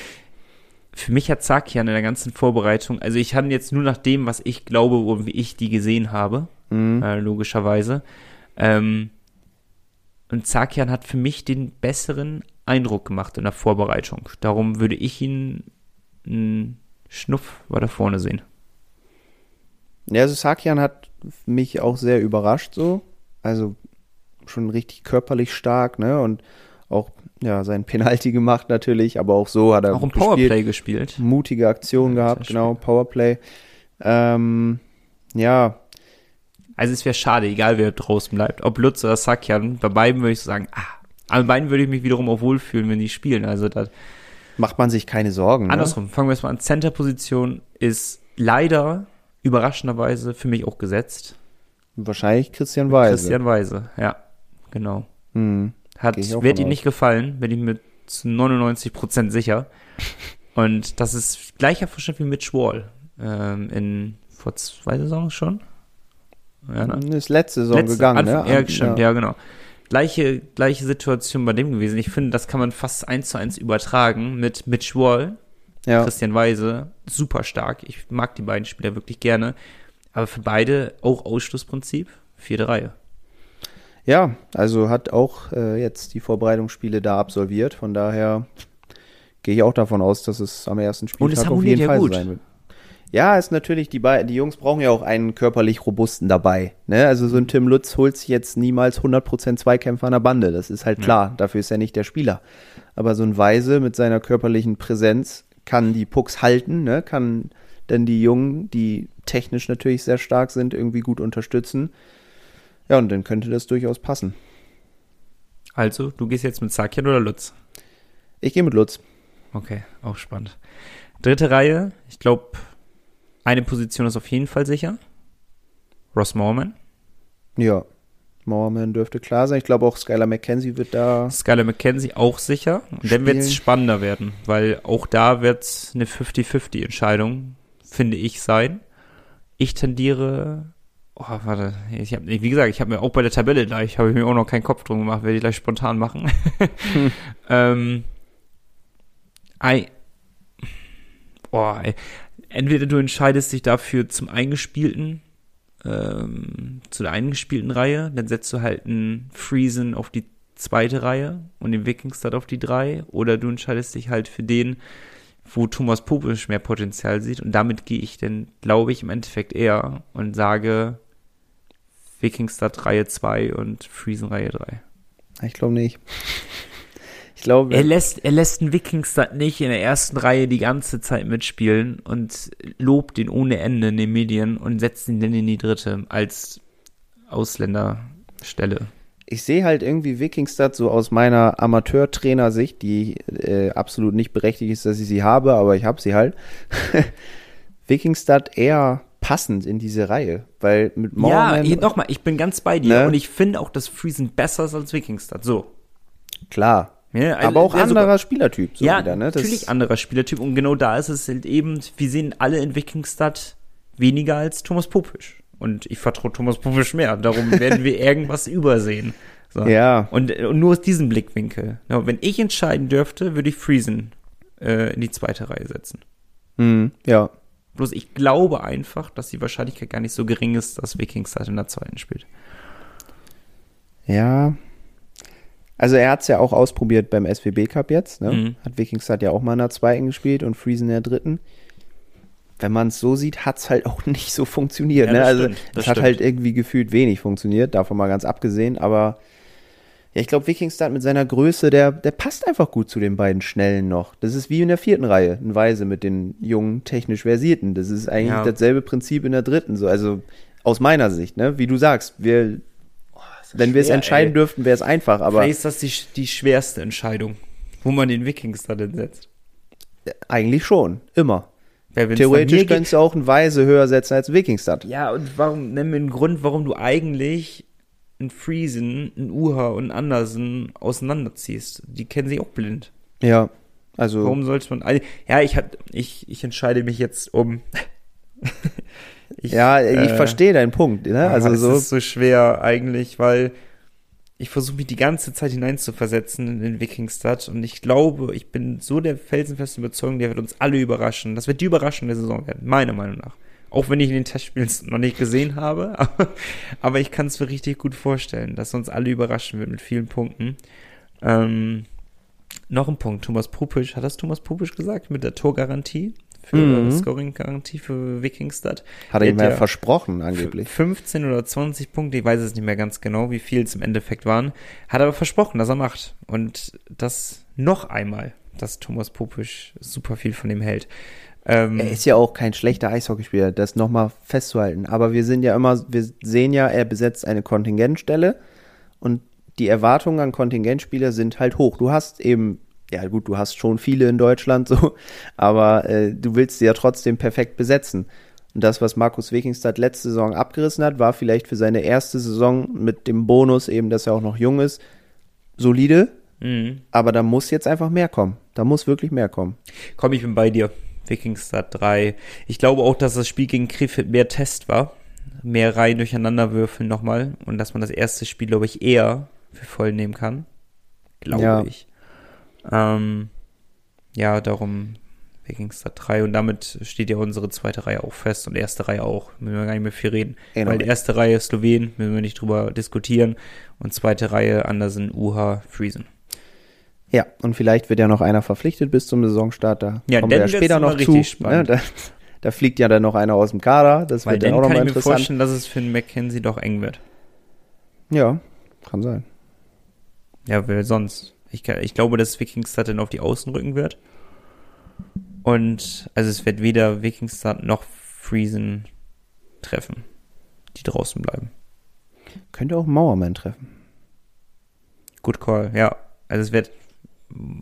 Für mich hat Sakian in der ganzen Vorbereitung, also ich habe jetzt nur nach dem, was ich glaube und wie ich die gesehen habe, Mhm. äh, logischerweise. Ähm, und Sakian hat für mich den besseren Eindruck gemacht in der Vorbereitung. Darum würde ich ihn einen Schnuff weiter vorne sehen. Ja, also Sakian hat mich auch sehr überrascht so. Also schon richtig körperlich stark, ne? Und auch, ja, sein Penalty gemacht natürlich, aber auch so hat er Auch im gut gespielt. Powerplay gespielt. Mutige Aktion Ja, gehabt, genau, Powerplay. Ähm, ja, Also es wäre schade, egal wer draußen bleibt. Ob Lutz oder Sakian, bei beiden würde ich sagen, ah, an beiden würde ich mich wiederum auch wohlfühlen, wenn die spielen. Also das, macht man sich keine Sorgen. Ne? andersrum, fangen wir erstmal an. Center-Position ist leider überraschenderweise für mich auch gesetzt. Wahrscheinlich Christian Weise. Christian Weise, ja, genau. Hm. Hat, wird ihm nicht gefallen, bin ich mir zu 99% sicher. Und das ist gleicher Verschnitt wie Mitch Wall. Ähm, in, vor zwei Saisons schon. Ja, ne? Ist letzte Saison Letzte- gegangen, Anfang, ne? Ja, stimmt, ja. genau. Gleiche, gleiche Situation bei dem gewesen. Ich finde, das kann man fast eins zu eins übertragen mit Mitch Wall, ja. Christian Weise, super stark. Ich mag die beiden Spieler wirklich gerne. Aber für beide auch Ausschlussprinzip, vierte Reihe. Ja, also hat auch äh, jetzt die Vorbereitungsspiele da absolviert. Von daher gehe ich auch davon aus, dass es am ersten Spieltag auf jeden ja Fall gut. sein wird. Ja, ist natürlich, die, Be die Jungs brauchen ja auch einen körperlich robusten dabei. Ne? Also so ein Tim Lutz holt sich jetzt niemals 100% Zweikämpfer an der Bande. Das ist halt Ja. klar. Dafür ist er nicht der Spieler. Aber so ein Weise mit seiner körperlichen Präsenz kann die Pucks halten, ne? kann dann die Jungen, die technisch natürlich sehr stark sind, irgendwie gut unterstützen. Ja, und dann könnte das durchaus passen. Also, du gehst jetzt mit Sakian oder Lutz? Ich gehe mit Lutz. Okay, auch spannend. Dritte Reihe, ich glaube, eine Position ist auf jeden Fall sicher. Ross Morman. Ja. Mauerman dürfte klar sein. Ich glaube auch Skylar McKenzie wird da. Skylar McKenzie auch sicher. Und dann wird es spannender werden, weil auch da wird es eine 50-50-Entscheidung, finde ich, sein. Ich tendiere. Oh, warte, ich hab, wie gesagt, ich habe mir auch bei der Tabelle gleich, habe ich mir auch noch keinen Kopf drum gemacht, werde ich gleich spontan machen. ähm, ei, oh, ey. Entweder du entscheidest dich dafür zum Eingespielten, ähm, zu der eingespielten Reihe, dann setzt du halt einen Friesen auf die zweite Reihe und den Wikingstad auf die drei, oder du entscheidest dich halt für den wo Thomas Popisch mehr Potenzial sieht. Und damit gehe ich denn, glaube ich, im Endeffekt eher und sage Wikingstad Reihe 2 und Friesen Reihe 3. Ich glaube nicht. Ich glaube. Er lässt, er lässt einen Wikingstad nicht in der ersten Reihe die ganze Zeit mitspielen und lobt ihn ohne Ende in den Medien und setzt ihn dann in die dritte als Ausländerstelle. Ich sehe halt irgendwie Wikingstad so aus meiner Amateurtrainersicht, die äh, absolut nicht berechtigt ist, dass ich sie habe, aber ich habe sie halt. Wikingstad eher passend in diese Reihe, weil mit Moorman, Ja, nochmal, ich bin ganz bei dir ne? und ich finde auch, dass Friesen besser ist als Wikingstad, so. Klar. Ja, aber auch anderer super. Spielertyp. So ja, wieder, ne? natürlich anderer Spielertyp und genau da ist es halt eben, wir sehen alle in Wikingstad weniger als Thomas Popisch. Und ich vertraue Thomas Popisch mehr. Darum werden wir irgendwas übersehen. So. Ja. Und, und, nur aus diesem Blickwinkel. Ja, wenn ich entscheiden dürfte, würde ich Friesen äh, in die zweite Reihe setzen. Mhm, ja. Bloß ich glaube einfach, dass die Wahrscheinlichkeit gar nicht so gering ist, dass Wikingstad in der zweiten spielt. Ja. Also er hat es ja auch ausprobiert beim SWB Cup jetzt. Ne? Mhm. Hat Wikingstad ja auch mal in der zweiten gespielt und Friesen in der dritten. Wenn man es so sieht, hat es halt auch nicht so funktioniert. Ja, ne? Also es hat halt irgendwie gefühlt wenig funktioniert, davon mal ganz abgesehen. Aber ja, ich glaube, Wikingstad mit seiner Größe, der, der passt einfach gut zu den beiden Schnellen noch. Das ist wie in der vierten Reihe, ein Weise mit den jungen, technisch Versierten. Das ist eigentlich ja. dasselbe Prinzip in der dritten. So, also aus meiner Sicht, ne? Wie du sagst, wir, oh, wenn wir es entscheiden ey. dürften, wäre es einfach. Aber Vielleicht ist das die, die schwerste Entscheidung, wo man den Wikingstad setzt. Eigentlich schon, immer. Ja, Theoretisch könntest du auch ein Weise höher setzen als Wikingstad. Ja, und warum, nenn mir einen Grund, warum du eigentlich einen Friesen, einen Uha und einen Andersen auseinanderziehst. Die kennen sich auch blind. Ja, also. Warum sollte man. Ja, ich, hat, ich, ich entscheide mich jetzt um. ich, ja, ich äh, verstehe deinen Punkt. Ne? Also so. ist so schwer eigentlich, weil ich versuche mich die ganze Zeit hineinzuversetzen in den Wikingstad und ich glaube, ich bin so der felsenfesten Überzeugung, der wird uns alle überraschen. Das wird die Überraschung der Saison werden, meiner Meinung nach. Auch wenn ich in den Testspielen noch nicht gesehen habe. Aber, aber ich kann es mir richtig gut vorstellen, dass uns alle überraschen wird mit vielen Punkten. Ähm, noch ein Punkt. Thomas Pupisch, hat das Thomas Pupisch gesagt? Mit der Torgarantie? Für mhm. Scoring-Garantie für Wikingstad. Hat er ihm ja versprochen, angeblich. 15 oder 20 Punkte, ich weiß es nicht mehr ganz genau, wie viel es im Endeffekt waren. Hat aber versprochen, dass er macht. Und das noch einmal, dass Thomas Pupisch super viel von ihm hält. Ähm, er ist ja auch kein schlechter Eishockeyspieler, das nochmal festzuhalten. Aber wir sind ja immer, wir sehen ja, er besetzt eine Kontingentstelle und die Erwartungen an Kontingentspieler sind halt hoch. Du hast eben, ja gut, du hast schon viele in Deutschland so, aber äh, du willst sie ja trotzdem perfekt besetzen. Und das, was Markus Wikingstad letzte Saison abgerissen hat, war vielleicht für seine erste Saison mit dem Bonus eben, dass er auch noch jung ist, solide. Mhm. Aber da muss jetzt einfach mehr kommen. Da muss wirklich mehr kommen. Komm, ich bin bei dir. Wikingstad 3. Ich glaube auch, dass das Spiel gegen Krefeld mehr Test war. Mehr Reihen durcheinander würfeln nochmal. Und dass man das erste Spiel, glaube ich, eher für voll nehmen kann. Glaube ja. ich. Ähm, ja, darum Wikingstad 3. Und damit steht ja unsere zweite Reihe auch fest und erste Reihe auch. Müssen wir gar nicht mehr viel reden. Genau. Weil erste Reihe Slowen, müssen wir nicht drüber diskutieren. Und zweite Reihe Andersen, Uha, Friesen. Ja, und vielleicht wird ja noch einer verpflichtet bis zum Saisonstart. Da ja, kommen wir ja später noch zu. Ne? Da, da, fliegt ja dann noch einer aus dem Kader. Das Weil wird dann auch nochmal interessant. kann ich mir vorstellen, dass es für einen McKenzie doch eng wird. Ja, kann sein. Ja, wer sonst? Ich, ich glaube, dass Wikingstad dann auf die Außen rücken wird. Und also es wird weder Wikingstad noch Friesen treffen, die draußen bleiben. Könnte auch Mauerman treffen. Good call, ja. Also es wird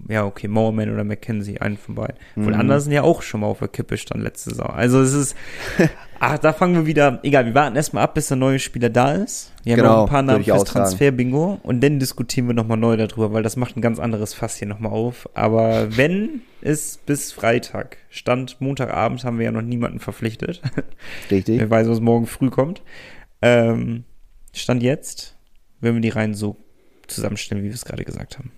ja, okay, Mowerman oder McKenzie, einen von beiden. Von mhm. Andersen ja auch schon mal auf der Kippe stand letzte Saison. Also es ist, ach, da fangen wir wieder, egal, wir warten erstmal ab, bis der neue Spieler da ist. Wir genau, haben noch ein paar Namen fürs Transfer-Bingo und dann diskutieren wir nochmal neu darüber, weil das macht ein ganz anderes Fass hier nochmal auf. Aber wenn es bis Freitag, Stand Montagabend, haben wir ja noch niemanden verpflichtet. Richtig. Wer weiß, was morgen früh kommt. Ähm, Stand jetzt, wenn wir die Reihen so zusammenstellen, wie wir es gerade gesagt haben.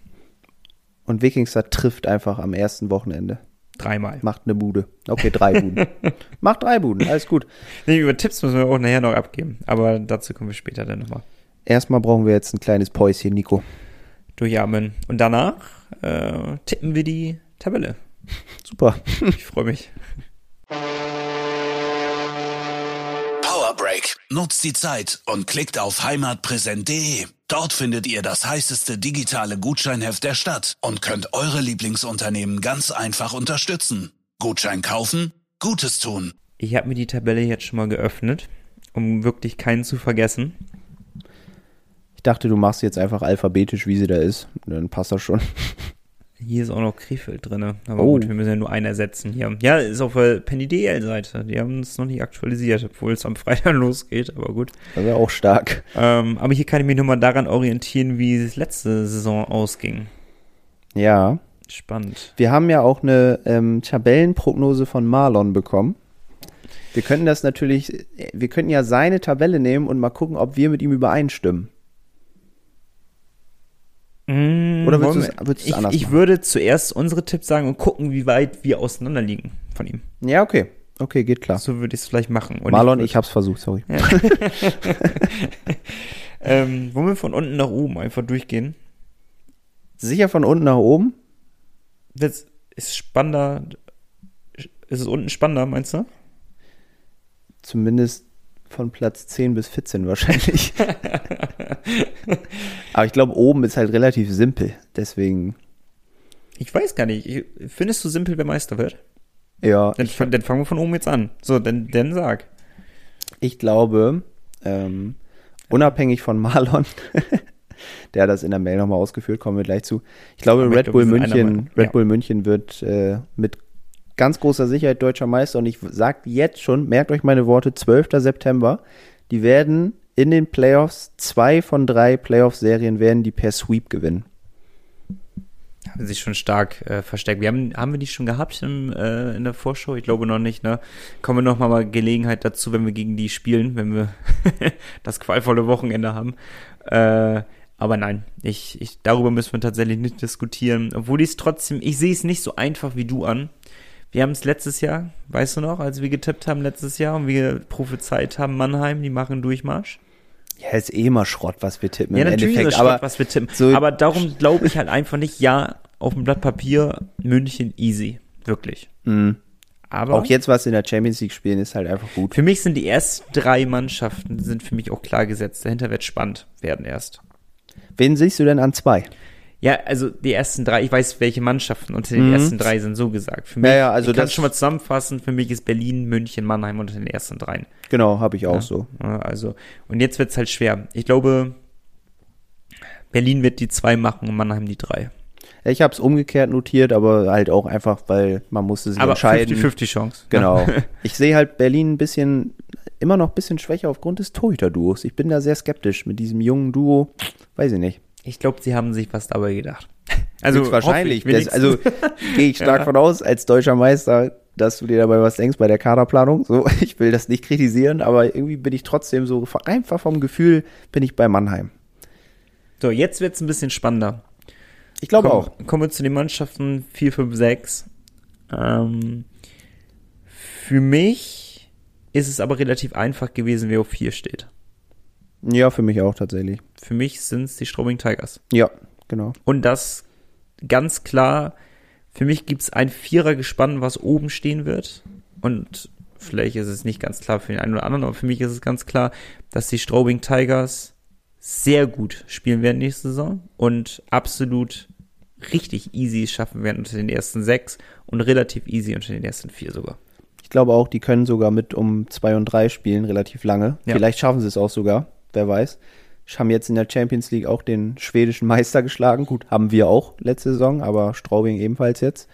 Und Wikingstad trifft einfach am ersten Wochenende. Dreimal. Macht eine Bude. Okay, drei Buden. Macht drei Buden, alles gut. Nee, über Tipps müssen wir auch nachher noch abgeben. Aber dazu kommen wir später dann nochmal. Erstmal brauchen wir jetzt ein kleines Päuschen, Nico. Durchatmen. Und danach äh, tippen wir die Tabelle. Super. Ich freue mich. Power Break. Nutzt die Zeit und klickt auf heimatpräsent.de. Dort findet ihr das heißeste digitale Gutscheinheft der Stadt und könnt eure Lieblingsunternehmen ganz einfach unterstützen. Gutschein kaufen, Gutes tun. Ich habe mir die Tabelle jetzt schon mal geöffnet, um wirklich keinen zu vergessen. Ich dachte, du machst jetzt einfach alphabetisch, wie sie da ist. Dann passt das schon. Hier ist auch noch Krefeld drin. Aber Oh. gut, wir müssen ja nur einen ersetzen hier. Ja, ist auf der Penny DL-Seite. Die haben es noch nicht aktualisiert, obwohl es am Freitag losgeht, aber gut. Das ist auch stark. Ähm, aber hier kann ich mich nur mal daran orientieren, wie es letzte Saison ausging. Ja. Spannend. Wir haben ja auch eine ähm, Tabellenprognose von Marlon bekommen. Wir könnten das natürlich, wir könnten ja seine Tabelle nehmen und mal gucken, ob wir mit ihm übereinstimmen. Oder willst du's ich, anders ich machen? würde zuerst unsere Tipps sagen und gucken, wie weit wir auseinander liegen von ihm. Ja, okay. Okay, geht klar. So würde ich es vielleicht machen. Und Marlon, würd- ich hab's versucht, sorry. Ähm, wollen wir von unten nach oben einfach durchgehen? Sicher von unten nach oben? Das ist spannender. Ist es unten spannender, meinst du? Zumindest von Platz 10 bis 14 wahrscheinlich. Aber ich glaube, oben ist halt relativ simpel. Deswegen, Ich weiß gar nicht. Ich- Findest du simpel, wer Meister wird? ja, Dann, dann fangen wir von oben jetzt an. So, dann, dann sag. ich glaube, ähm, unabhängig von Marlon, der hat das in der Mail nochmal ausgeführt, kommen wir gleich zu. Ich glaube, Aber ich Red glaube, Bull München. Red Ja. Bull München wird äh, mit ganz großer Sicherheit deutscher Meister und ich sag jetzt schon, merkt euch meine Worte, 12. September, die werden in den Playoffs, zwei von drei Playoff-Serien werden die per Sweep gewinnen. Haben sich schon stark äh, verstärkt. Wir haben, haben wir die schon gehabt im, äh, in der Vorschau? Ich glaube noch nicht, ne? Kommen wir noch mal mal Gelegenheit dazu, wenn wir gegen die spielen, wenn wir das qualvolle Wochenende haben. Äh, aber nein, ich, ich, darüber müssen wir tatsächlich nicht diskutieren. Obwohl ich es trotzdem, ich sehe es nicht so einfach wie du an. Wir haben es letztes Jahr, weißt du noch, als wir getippt haben letztes Jahr und wir prophezeit haben, Mannheim, die machen Durchmarsch. Ja, ist eh immer Schrott, was wir tippen Ja, im natürlich Endeffekt. ist aber Schrott, was wir tippen. so- aber darum glaube ich halt einfach nicht, ja, auf dem Blatt Papier München easy. Wirklich. mh, Aber auch jetzt, was in der Champions League spielen, ist halt einfach gut. für mich sind die ersten drei Mannschaften sind für mich auch klar gesetzt. Dahinter wird spannend werden erst. Wen siehst du denn an zwei? Ja, also die ersten drei, ich weiß, welche Mannschaften unter den Mhm. ersten drei sind, so gesagt. Für mich, Ja, ja, also ich kann das- schon mal zusammenfassen, für mich ist Berlin, München, Mannheim unter den ersten dreien. Genau, habe ich auch Ja. so. Also, und jetzt wird's halt schwer. Ich glaube, Berlin wird die zwei machen und Mannheim die drei. Ich habe es umgekehrt notiert, aber halt auch einfach, weil man musste sich Aber entscheiden. 50-50 Chance. Genau. Ich sehe halt Berlin ein bisschen, immer noch ein bisschen schwächer aufgrund des Torhüter-Duos. Ich bin da sehr skeptisch mit diesem jungen Duo. Weiß ich nicht. Ich glaube, sie haben sich was dabei gedacht. Also wahrscheinlich. Das, also gehe ich stark Ja. von aus, als deutscher Meister, dass du dir dabei was denkst bei der Kaderplanung. So, ich will das nicht kritisieren, aber irgendwie bin ich trotzdem so, einfach vom Gefühl bin ich bei Mannheim. So, jetzt wird's ein bisschen spannender. Ich glaube Kommen- auch. Kommen wir zu den Mannschaften 4, 5, 6. Ähm, für mich ist es aber relativ einfach gewesen, wer auf 4 steht. Ja, für mich auch tatsächlich. Für mich sind es die Strobing Tigers. Ja, genau. Und das ganz klar, für mich gibt's ein Vierer-Gespann, was oben stehen wird. Und vielleicht ist es nicht ganz klar für den einen oder anderen, aber für mich ist es ganz klar, dass die Strobing Tigers sehr gut spielen werden nächste Saison und absolut richtig easy schaffen werden unter den ersten sechs und relativ easy unter den ersten vier sogar. Ich glaube auch, die können sogar mit um zwei und drei spielen, relativ lange. Ja. Vielleicht schaffen sie es auch sogar, wer weiß. Haben jetzt in der Champions League auch den schwedischen Meister geschlagen. Gut, haben wir auch letzte Saison, aber Straubing ebenfalls jetzt.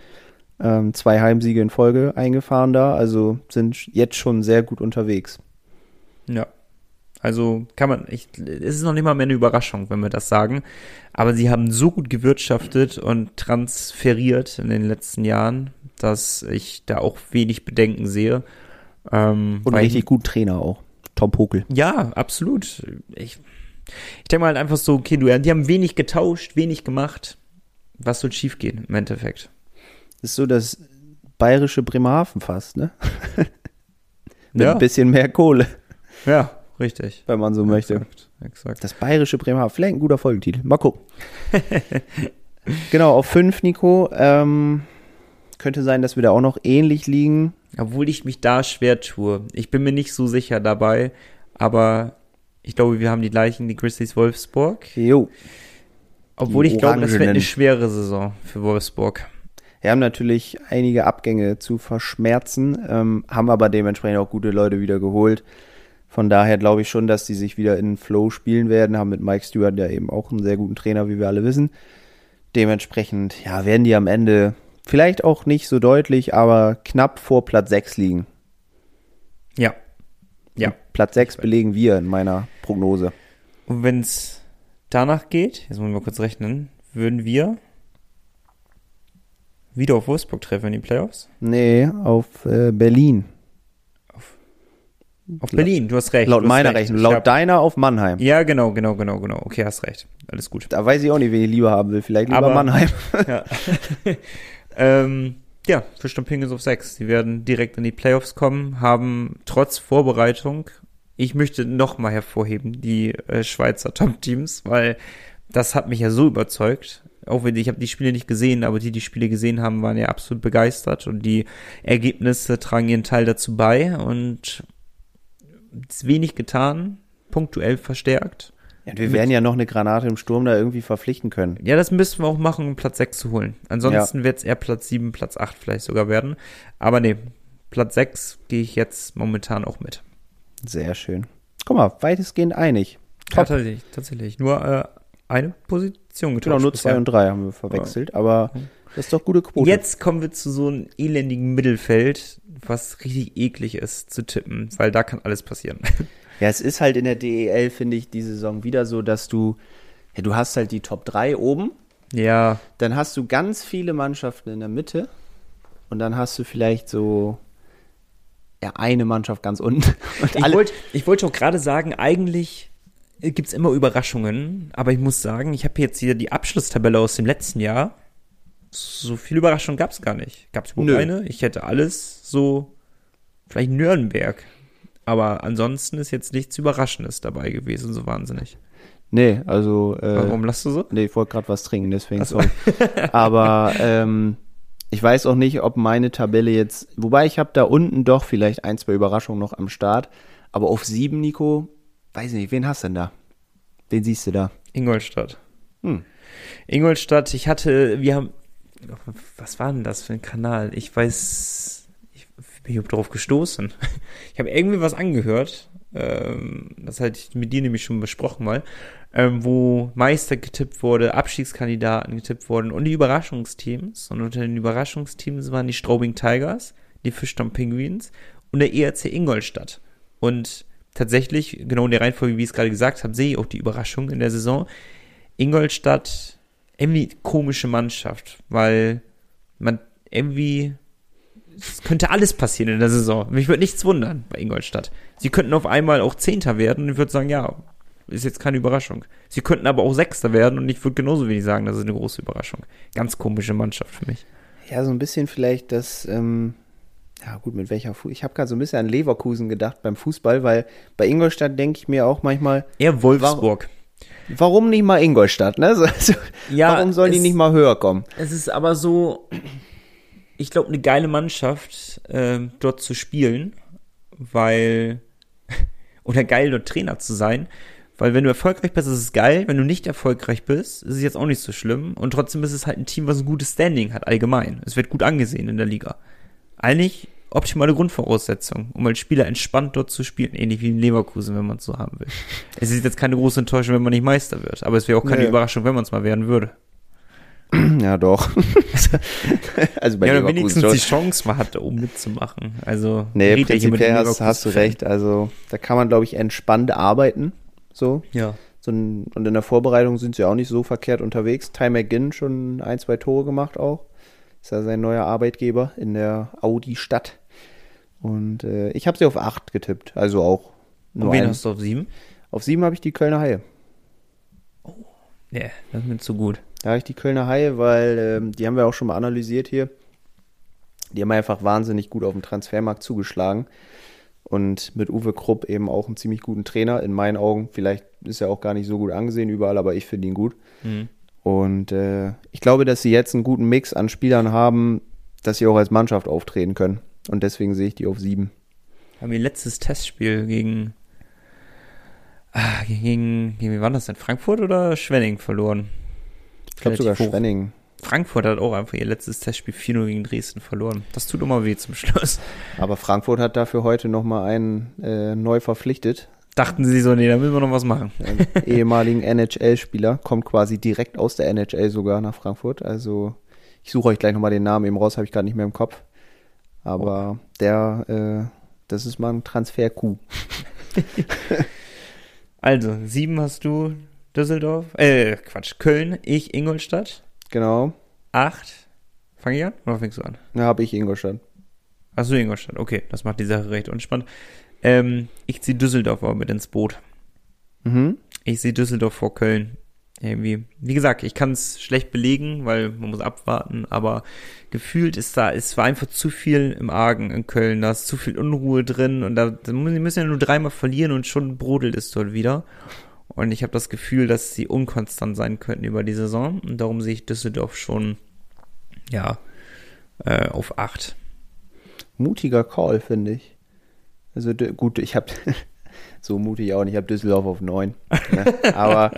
Ähm, zwei Heimsiege in Folge eingefahren da, also sind jetzt schon sehr gut unterwegs. Ja. Also kann man, ich, es ist noch nicht mal mehr eine Überraschung, wenn wir das sagen. Aber sie haben so gut gewirtschaftet und transferiert in den letzten Jahren, dass ich da auch wenig Bedenken sehe. Ähm, Und richtig gut Trainer auch. Tom Pokel. Ja, absolut. Ich, ich denke mal halt einfach so, okay, du, die haben wenig getauscht, wenig gemacht. Was soll schiefgehen im Endeffekt? ist so das bayerische Bremerhaven fast, ne? Mit Ja. ein bisschen mehr Kohle, Ja, richtig. wenn man so möchte. Exakt, exakt. Das bayerische Bremerhaven. Vielleicht ein guter Folgentitel. Mal gucken. genau, auf fünf, Nico. Ähm, könnte sein, dass wir da auch noch ähnlich liegen. Obwohl ich mich da schwer tue. Ich bin mir nicht so sicher dabei, aber ich glaube, wir haben die gleichen, die Grizzlies Wolfsburg. Jo. Obwohl Die ich glaube, das wird eine schwere Saison für Wolfsburg. Wir haben natürlich einige Abgänge zu verschmerzen, ähm, haben aber dementsprechend auch gute Leute wieder geholt. Von daher glaube ich schon, dass die sich wieder in Flow spielen werden, haben mit Mike Stewart ja eben auch einen sehr guten Trainer, wie wir alle wissen. Dementsprechend, ja, werden die am Ende vielleicht auch nicht so deutlich, aber knapp vor Platz 6 liegen. Ja. Ja. Platz 6 belegen wir in meiner Prognose. Und wenn es danach geht, jetzt wollen wir kurz rechnen, würden wir wieder auf Wolfsburg treffen in die Playoffs? Nee, auf äh, Berlin. Auf Berlin, du hast recht. Laut hast meiner recht. Rechnung. Ich Laut hab- deiner auf Mannheim. Ja, genau, genau, genau, genau. Okay, hast recht. Alles gut. Da weiß ich auch nicht, wen ich lieber haben will. Vielleicht lieber Aber- Mannheim. ja. ähm, ja, Fischton Penguins auf 6. Sie werden direkt in die Playoffs kommen, haben trotz Vorbereitung, ich möchte nochmal hervorheben, die äh, Schweizer Top-Teams, weil das hat mich ja so überzeugt. Auch wenn ich habe die Spiele nicht gesehen, aber die, die Spiele gesehen haben, waren ja absolut begeistert und die Ergebnisse tragen ihren Teil dazu bei und ist wenig getan, punktuell verstärkt. Ja, wir werden ja noch eine Granate im Sturm da irgendwie verpflichten können. Ja, das müssen wir auch machen, um Platz 6 zu holen. Ansonsten wird es eher Platz 7, Platz 8 vielleicht sogar werden. Aber nee, Platz 6 gehe ich jetzt momentan auch mit. Sehr schön. Guck mal, weitestgehend einig. Ja, tatsächlich, tatsächlich. Nur äh, eine Position getauscht. Genau, nur bisher. zwei und drei haben wir verwechselt, aber das ist doch gute Quote. Jetzt kommen wir zu so einem elendigen Mittelfeld, was richtig eklig ist zu tippen, weil da kann alles passieren. Ja, es ist halt in der DEL, finde ich, diese Saison wieder so, dass du, ja, du hast halt die Top 3 oben, ja, dann hast du ganz viele Mannschaften in der Mitte und dann hast du vielleicht so, ja, eine Mannschaft ganz unten. Und ich wollte ich wollte auch gerade sagen, eigentlich gibt's immer Überraschungen, aber ich muss sagen, ich habe jetzt hier die Abschlusstabelle aus dem letzten Jahr. So viel Überraschung gab's gar nicht. Gab's überhaupt Nö. eine? Ich hätte alles so, vielleicht Nürnberg. Aber ansonsten ist jetzt nichts Überraschendes dabei gewesen, so wahnsinnig. nee, also, äh, Warum lachst du so? Nee, ich wollte gerade was trinken, deswegen so. sorry. Aber ähm, ich weiß auch nicht, ob meine Tabelle jetzt, wobei ich habe da unten doch vielleicht ein, zwei Überraschungen noch am Start. Aber auf sieben, Nico, weiß ich nicht, wen hast du denn da? Wen siehst du da? Ingolstadt. Hm. Ingolstadt, ich hatte, wir haben, was war denn das für ein Kanal? Ich weiß, ich bin hier drauf gestoßen. Ich habe irgendwie was angehört, ähm, das hatte ich mit dir nämlich schon besprochen mal, ähm, wo Meister getippt wurde, Abstiegskandidaten getippt wurden und die Überraschungsteams. Und unter den Überraschungsteams waren die Straubing Tigers, die Fischtown Penguins und der ERC Ingolstadt. Und tatsächlich, genau in der Reihenfolge, wie ich es gerade gesagt habe, sehe ich auch die Überraschung in der Saison. Ingolstadt, irgendwie komische Mannschaft, weil man irgendwie, es könnte alles passieren in der Saison. Mich würde nichts wundern bei Ingolstadt. Sie könnten auf einmal auch Zehnter werden und ich würde sagen, ja, ist jetzt keine Überraschung. Sie könnten aber auch Sechster werden und ich würde genauso wenig sagen, das ist eine große Überraschung. Ganz komische Mannschaft für mich. Ja, so ein bisschen vielleicht das, ähm, ja gut, mit welcher Fu Ich habe gerade so ein bisschen an Leverkusen gedacht beim Fußball, weil bei Ingolstadt denke ich mir auch manchmal, Eher Wolfsburg. warum nicht mal Ingolstadt, ne? So, so, Ja, warum sollen die es- nicht mal höher kommen? Es ist aber so, ich glaube, eine geile Mannschaft, ähm, dort zu spielen, weil, oder geil, dort Trainer zu sein, weil wenn du erfolgreich bist, ist es geil, wenn du nicht erfolgreich bist, ist es jetzt auch nicht so schlimm und trotzdem ist es halt ein Team, was ein gutes Standing hat, allgemein. Es wird gut angesehen in der Liga. Eigentlich optimale Grundvoraussetzung, um als Spieler entspannt dort zu spielen, ähnlich wie in Leverkusen, wenn man es so haben will. Es ist jetzt keine große Enttäuschung, wenn man nicht Meister wird, aber es wäre auch keine Nee. Überraschung, wenn man es mal werden würde. Ja, doch. also bei ja, Leverkusen wenigstens schon. die Chance mal hat, da oben mitzumachen. Also, Nee, ja prinzipiell hast, hast du recht. Also da kann man, glaube ich, entspannt arbeiten. So. Ja. so ein, und in der Vorbereitung sind sie auch nicht so verkehrt unterwegs. Ty McGinn schon ein, zwei Tore gemacht auch. Ist ja sein neuer Arbeitgeber in der Audi-Stadt. Und äh, ich habe sie auf 8 getippt. Also auch Und nur wen ein. hast du auf sieben? Auf 7 habe ich die Kölner Haie. Nee, das ist mir zu gut. Habe ich die Kölner Haie, weil ähm, die haben wir auch schon mal analysiert hier. Die haben einfach wahnsinnig gut auf dem Transfermarkt zugeschlagen. Und mit Uwe Krupp eben auch einen ziemlich guten Trainer. In meinen Augen, vielleicht ist er auch gar nicht so gut angesehen überall, aber ich finde ihn gut. Mhm. Und äh, ich glaube, dass sie jetzt einen guten Mix an Spielern haben, dass sie auch als Mannschaft auftreten können. Und deswegen sehe ich die auf sieben. Haben ihr letztes Testspiel gegen, ah, gegen, gegen, wie war das denn? Frankfurt oder Schwenning verloren? Ich glaube sogar hoch. Schwenning. Frankfurt hat auch einfach ihr letztes Testspiel 4-0 gegen Dresden verloren. Das tut immer weh zum Schluss. Aber Frankfurt hat dafür heute nochmal einen äh, neu verpflichtet. Dachten sie so, nee, da müssen wir noch was machen. Einen ehemaligen NHL-Spieler. Kommt quasi direkt aus der NHL sogar nach Frankfurt. Also ich suche euch gleich nochmal den Namen eben raus, habe ich gerade nicht mehr im Kopf. Aber der, äh, das ist mal ein Transfer-Coup. Also, sieben hast du Düsseldorf, äh, Quatsch, Köln, ich Ingolstadt. Genau. Acht. Fang ich an oder fängst du an? Da habe ich Ingolstadt. Achso, Ingolstadt, okay, das macht die Sache recht unspannend. Ähm, ich ziehe Düsseldorf aber mit ins Boot. Mhm. Ich sehe Düsseldorf vor Köln. Irgendwie. Wie gesagt, ich kann es schlecht belegen, weil man muss abwarten, aber gefühlt ist da, es war einfach zu viel im Argen in Köln, da ist zu viel Unruhe drin und da, da müssen ja nur dreimal verlieren und schon brodelt es dort wieder. Und ich habe das Gefühl, dass sie unkonstant sein könnten über die Saison und darum sehe ich Düsseldorf schon, ja, äh, auf acht. Mutiger Call, finde ich. Also gut, ich habe so mutig auch nicht, ich habe Düsseldorf auf neun. Ne? Aber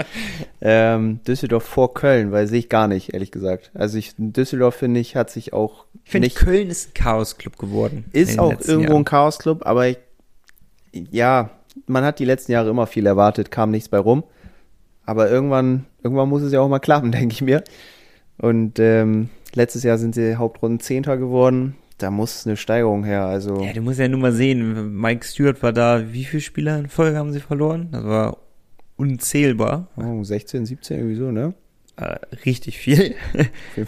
ähm, Düsseldorf vor Köln, weil sehe ich gar nicht, ehrlich gesagt. Also ich, Düsseldorf, finde ich, hat sich auch Ich finde, Köln ist ein Chaos-Club geworden. Ist auch irgendwo Jahren. ein Chaos-Club, aber ich, ja, man hat die letzten Jahre immer viel erwartet, kam nichts bei rum. Aber irgendwann, irgendwann muss es ja auch mal klappen, denke ich mir. Und ähm, letztes Jahr sind sie Hauptrunden Zehnter geworden. Da muss eine Steigerung her. Also Ja, du musst ja nur mal sehen, Mike Stewart war da, wie viele Spieler in Folge haben sie verloren? Das war unzählbar, oh, 16, 17 irgendwie so, ne? äh, richtig viel.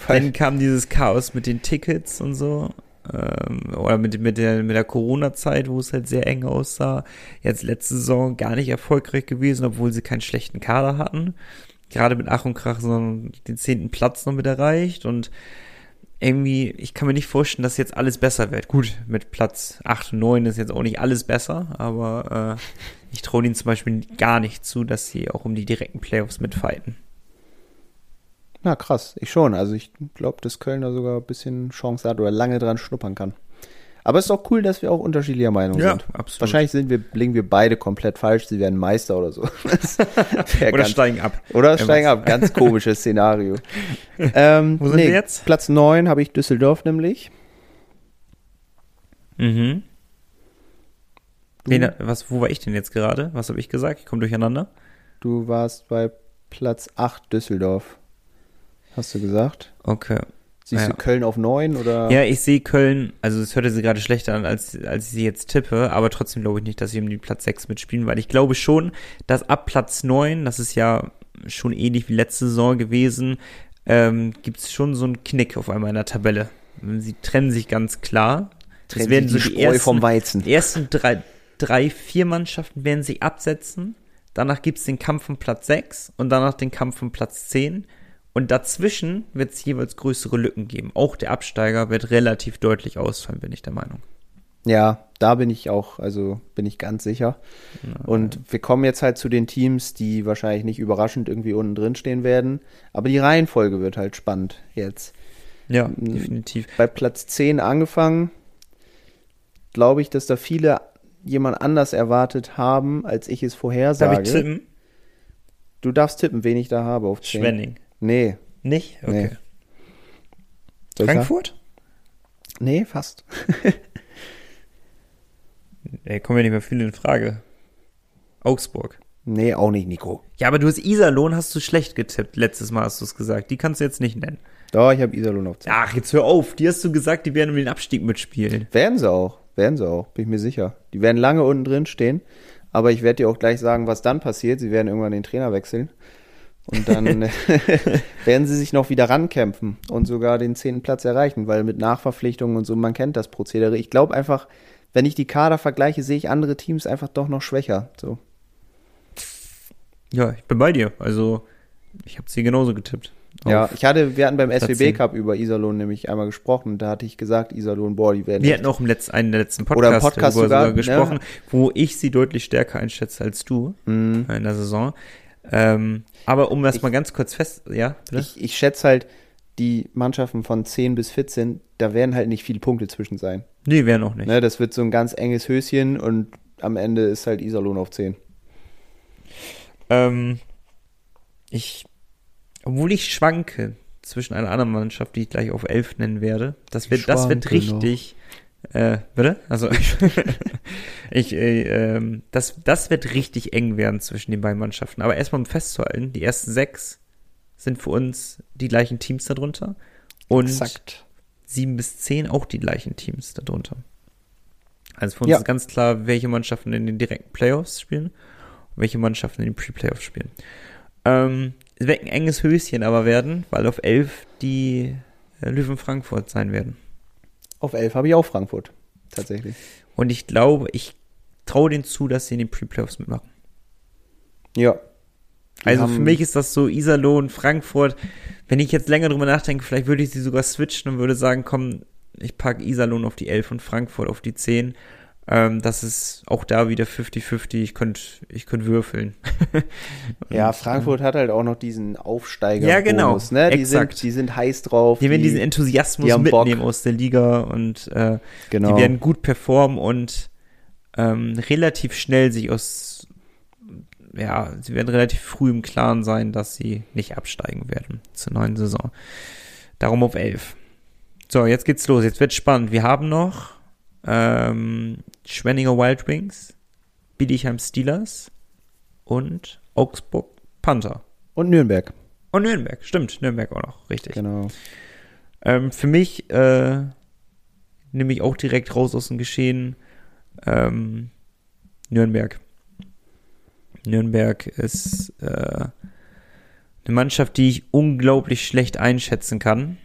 Dann kam dieses Chaos mit den Tickets und so, ähm, oder mit, mit der, mit der Corona-Zeit, wo es halt sehr eng aussah. Jetzt letzte Saison gar nicht erfolgreich gewesen, obwohl sie keinen schlechten Kader hatten. Gerade mit Ach und Krach, sondern den zehnten Platz noch mit erreicht und irgendwie, ich kann mir nicht vorstellen, dass jetzt alles besser wird. Gut, mit Platz 8 und 9 ist jetzt auch nicht alles besser, aber äh, ich traue ihnen zum Beispiel gar nicht zu, dass sie auch um die direkten Playoffs mitfighten. Na krass, ich schon. Also ich glaube, dass Köln da sogar ein bisschen Chance hat oder lange dran schnuppern kann. Aber es ist auch cool, dass wir auch unterschiedlicher Meinung Ja, sind. absolut. Wahrscheinlich sind wir, liegen wir beide komplett falsch. Sie werden Meister oder so. Oder ganz- steigen ab. Oder steigen ab. Ganz komisches Szenario. ähm, Wo sind wir jetzt? Platz 9 habe ich Düsseldorf nämlich. Mhm. Wen, was, wo war ich denn jetzt gerade? Was habe ich gesagt? Ich komme durcheinander. du warst bei Platz 8 Düsseldorf. Hast du gesagt? Okay. Siehst Ja. du Köln auf 9 oder? Ja, ich sehe Köln, also es hörte sich gerade schlechter an, als, als ich sie jetzt tippe, aber trotzdem glaube ich nicht, dass sie um den Platz 6 mitspielen, weil ich glaube schon, dass ab Platz 9, das ist ja schon ähnlich wie letzte Saison gewesen, ähm, gibt es schon so einen Knick auf einmal in der Tabelle. Sie trennen sich ganz klar. Trennt Es werden sich so die die Spreu ersten, vom Weizen. Die ersten drei, drei, vier Mannschaften werden sich absetzen. Danach gibt's den Kampf um Platz 6 und danach den Kampf um Platz 10. Und dazwischen wird es jeweils größere Lücken geben. Auch der Absteiger wird relativ deutlich ausfallen, bin ich der Meinung. Ja, da bin ich auch, also bin ich ganz sicher. Und wir kommen jetzt halt zu den Teams, die wahrscheinlich nicht überraschend irgendwie unten drin stehen werden. Aber die Reihenfolge wird halt spannend jetzt. Ja, definitiv. Bei Platz 10 angefangen, glaube ich, dass da viele jemand anders erwartet haben, als ich es Darf vorhersage. ich tippen? Du darfst tippen, wen ich da habe auf 10. Schwenning. Nee. Nicht? Okay. Nee. Frankfurt? Nee, fast. Ey, kommen ja nicht mehr viele in Frage. Augsburg. Nee, auch nicht, Nico. Ja, aber du hast Iserlohn, hast du schlecht getippt. Letztes Mal hast du es gesagt. Die kannst du jetzt nicht nennen. Doch, ich habe Iserlohn auf 10. Ach, jetzt hör auf. Die hast du gesagt, die werden um den Abstieg mitspielen. Werden sie auch, werden sie auch, bin ich mir sicher. Die werden lange unten drin stehen, aber ich werde dir auch gleich sagen, was dann passiert. Sie werden irgendwann den Trainer wechseln und dann werden sie sich noch wieder rankämpfen und sogar den zehnten Platz erreichen, weil mit Nachverpflichtungen und so, man kennt das Prozedere. Ich glaube einfach, wenn ich die Kader vergleiche, sehe ich andere Teams einfach doch noch schwächer. So. Ja, ich bin bei dir. Also, ich habe sie genauso getippt. Ja, ich hatte, wir hatten beim SWB 10. Cup über Iserlohn nämlich einmal gesprochen. Da hatte ich gesagt, Iserlohn, boah, die werden. Wir hatten auch im letzten, einen der letzten Oder im Podcasts Podcast sogar, sogar gesprochen, ne? wo ich sie deutlich stärker einschätze als du Mhm. in der Saison. Ähm, aber um das Ich- mal ganz kurz fest, ja? Ich, ich schätze halt die Mannschaften von 10 bis 14, da werden halt nicht viele Punkte zwischen sein. Nee, wäre noch nicht. Ne, das wird so ein ganz enges Höschen und am Ende ist halt Iserlohn auf 10. Ähm, ich, obwohl ich schwanke zwischen einer anderen Mannschaft, die ich gleich auf 11 nennen werde, das wird, das wird richtig, äh, bitte? Also, ich, äh, ähm, das, das wird richtig eng werden zwischen den beiden Mannschaften. Aber erstmal um festzuhalten, die ersten sechs sind für uns die gleichen Teams darunter. Und Exakt. sieben bis zehn auch die gleichen Teams darunter. Also für uns Ja. ist ganz klar, welche Mannschaften in den direkten Playoffs spielen und welche Mannschaften in den Pre-Playoffs spielen. Ähm, es wird ein enges Höschen aber werden, weil auf 11 die äh, Löwen Frankfurt sein werden. Auf 11 habe ich auch Frankfurt. Tatsächlich. Und ich glaube, ich traue denen zu, dass sie in den Pre-Playoffs mitmachen. Ja. Die Also für mich ist das so Iserlohn, Frankfurt. Wenn ich jetzt länger drüber nachdenke, vielleicht würde ich sie sogar switchen und würde sagen, komm, ich packe Iserlohn auf die 11 und Frankfurt auf die 10. Ähm, das ist auch da wieder 50-50. Ich könnte ich könnt würfeln. Ja, Und, Frankfurt hat halt auch noch diesen Aufsteiger. Ja, genau. Ne? Die, Exakt. sind, die sind heiß drauf. Die werden diesen Enthusiasmus die haben Bock. mitnehmen aus der Liga und äh, genau. die werden gut performen und ähm, relativ schnell sich aus, ja, sie werden relativ früh im Klaren sein, dass sie nicht absteigen werden zur neuen Saison. Darum auf 11. So, jetzt geht's los. Jetzt wird's spannend. Wir haben noch ähm, Schwenninger Wild Wings, Bietigheim Steelers und Augsburg Panther. Und Nürnberg. Und Nürnberg, stimmt, Nürnberg auch noch, richtig. Genau. Ähm, für mich äh, nehme ich auch direkt raus aus dem Geschehen ähm, Nürnberg. Nürnberg ist äh, eine Mannschaft, die ich unglaublich schlecht einschätzen kann.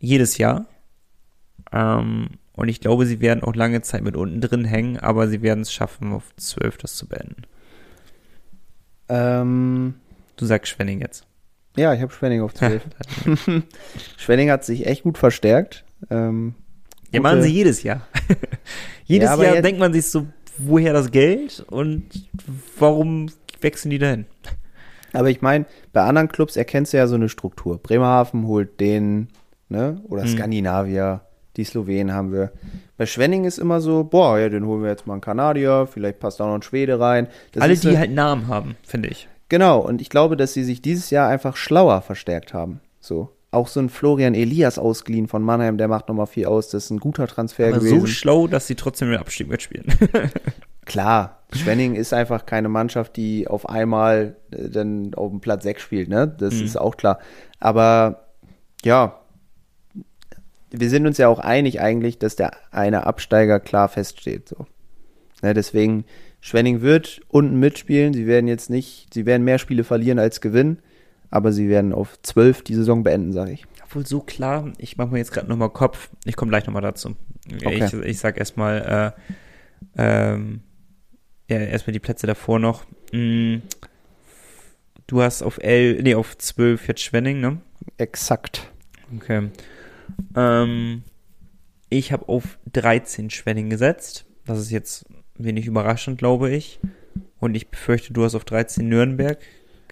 Jedes Jahr. Ähm, und ich glaube, sie werden auch lange Zeit mit unten drin hängen, aber sie werden es schaffen, auf 12 das zu beenden. Ähm, Du sagst Schwenning jetzt. ja, ich habe Schwenning auf 12. Schwenning hat sich echt gut verstärkt. Ähm, Ja, machen sie jedes Jahr. jedes Ja, Jahr denkt man sich so, woher das Geld und warum wechseln die dahin? Aber ich meine, bei anderen Clubs erkennst du ja so eine Struktur. Bremerhaven holt den, ne? Oder Mhm. Skandinavier, die Slowenen haben wir. Bei Schwenning ist immer so, boah, ja, den holen wir jetzt mal einen Kanadier, vielleicht passt auch noch ein Schwede rein. Das Alle, die eine- halt Namen haben, finde ich. Genau, und ich glaube, dass sie sich dieses Jahr einfach schlauer verstärkt haben. So. Auch so ein Florian Elias ausgeliehen von Mannheim, der macht nochmal viel aus. Das ist ein guter Transfer Aber gewesen. so schlau, dass sie trotzdem den Abstieg mitspielen. Klar, Schwenning ist einfach keine Mannschaft, die auf einmal äh, dann auf dem Platz 6 spielt, ne? Das Mhm. ist auch klar. Aber ja, wir sind uns ja auch einig eigentlich, dass der eine Absteiger klar feststeht. So. Ne, deswegen, Schwenning wird unten mitspielen. Sie werden jetzt nicht, sie werden mehr Spiele verlieren als gewinnen, aber sie werden auf 12 die Saison beenden, sage ich. Obwohl so klar, ich mache mir jetzt gerade nochmal Kopf. Ich komme gleich nochmal dazu. Okay. Ich, ich sag erstmal, äh, ähm, ja, erstmal die Plätze davor noch. Mm, du hast auf L, nee, auf 12 jetzt Schwenning, ne? Exakt. Okay. Ähm, ich habe auf 13 Schwenning gesetzt. Das ist jetzt wenig überraschend, glaube ich. Und ich befürchte, du hast auf 13 Nürnberg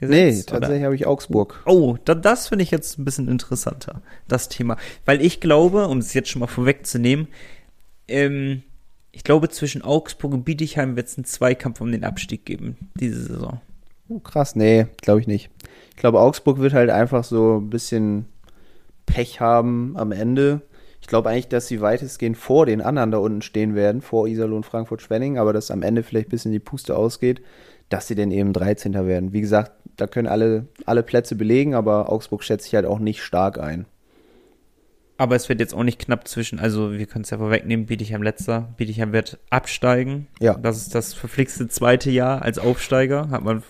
Nee, gesetzt. tatsächlich habe ich Augsburg. Oh, da, das finde ich jetzt ein bisschen interessanter, das Thema. Weil ich glaube, um es jetzt schon mal vorwegzunehmen, ähm, ich glaube, zwischen Augsburg und Bietigheim wird es einen Zweikampf um den Abstieg geben, diese Saison. Oh, krass, nee, glaube ich nicht. Ich glaube, Augsburg wird halt einfach so ein bisschen Pech haben am Ende. Ich glaube eigentlich, dass sie weitestgehend vor den anderen da unten stehen werden, vor Iserlohn, Frankfurt, Schwenning, aber dass am Ende vielleicht ein bisschen die Puste ausgeht, dass sie denn eben 13. werden. Wie gesagt, da können alle, alle Plätze belegen, aber Augsburg schätze ich halt auch nicht stark ein. Aber es wird jetzt auch nicht knapp zwischen, also wir können es ja vorwegnehmen, Bietigheim letzter. Bietigheim wird absteigen. Ja. Das ist das verflixte zweite Jahr als Aufsteiger. Hat man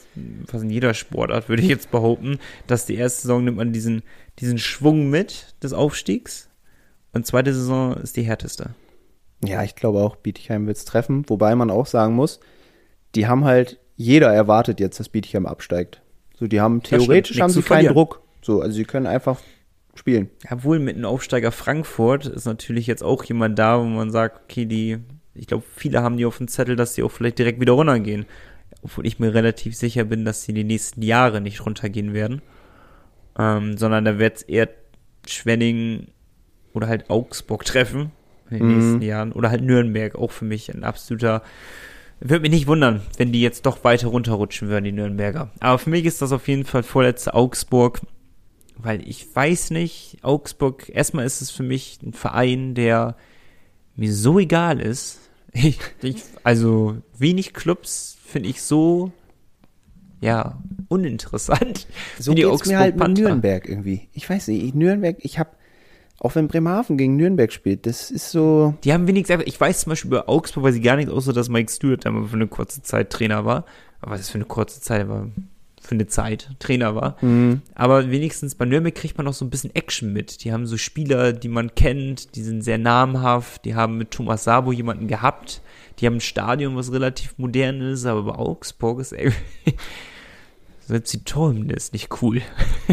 fast in jeder Sportart, würde ich jetzt behaupten. Dass die erste Saison nimmt man diesen, diesen Schwung mit des Aufstiegs. Und zweite Saison ist die härteste. Ja, ich glaube auch, Bietigheim wird es treffen, wobei man auch sagen muss, die haben halt, jeder erwartet jetzt, dass Bietigheim absteigt. So, die haben theoretisch haben sie keinen. Druck. So, also sie können einfach spielen. Obwohl mit einem Aufsteiger Frankfurt ist natürlich jetzt auch jemand da, wo man sagt, okay, die, ich glaube, viele haben die auf dem Zettel, dass die auch vielleicht direkt wieder runtergehen. Obwohl ich mir relativ sicher bin, dass sie die nächsten Jahre nicht runtergehen werden. Ähm, sondern da wird es eher Schwenning oder halt Augsburg treffen in den mhm. nächsten Jahren. Oder halt Nürnberg, auch für mich ein absoluter. Würde mich nicht wundern, wenn die jetzt doch weiter runterrutschen würden, die Nürnberger. Aber für mich ist das auf jeden Fall vorletzte Augsburg, weil ich weiß nicht, Augsburg, erstmal ist es für mich ein Verein, der mir so egal ist. Ich, ich, also wenig Clubs finde ich so ja uninteressant. So geht's Augsburg mir halt mit Nürnberg irgendwie. Ich weiß nicht, Nürnberg, ich habe auch wenn Bremerhaven gegen Nürnberg spielt, das ist so. Die haben wenigstens, ich weiß zum Beispiel über Augsburg, weil sie gar nichts, außer dass Mike Stewart da mal für eine kurze Zeit Trainer war. Aber was ist für eine kurze Zeit, aber für eine Zeit Trainer war. Mhm. Aber wenigstens bei Nürnberg kriegt man auch so ein bisschen Action mit. Die haben so Spieler, die man kennt, die sind sehr namhaft, die haben mit Thomas Sabo jemanden gehabt, die haben ein Stadion, was relativ modern ist, aber bei Augsburg ist irgendwie selbst die Torhymne ist nicht cool.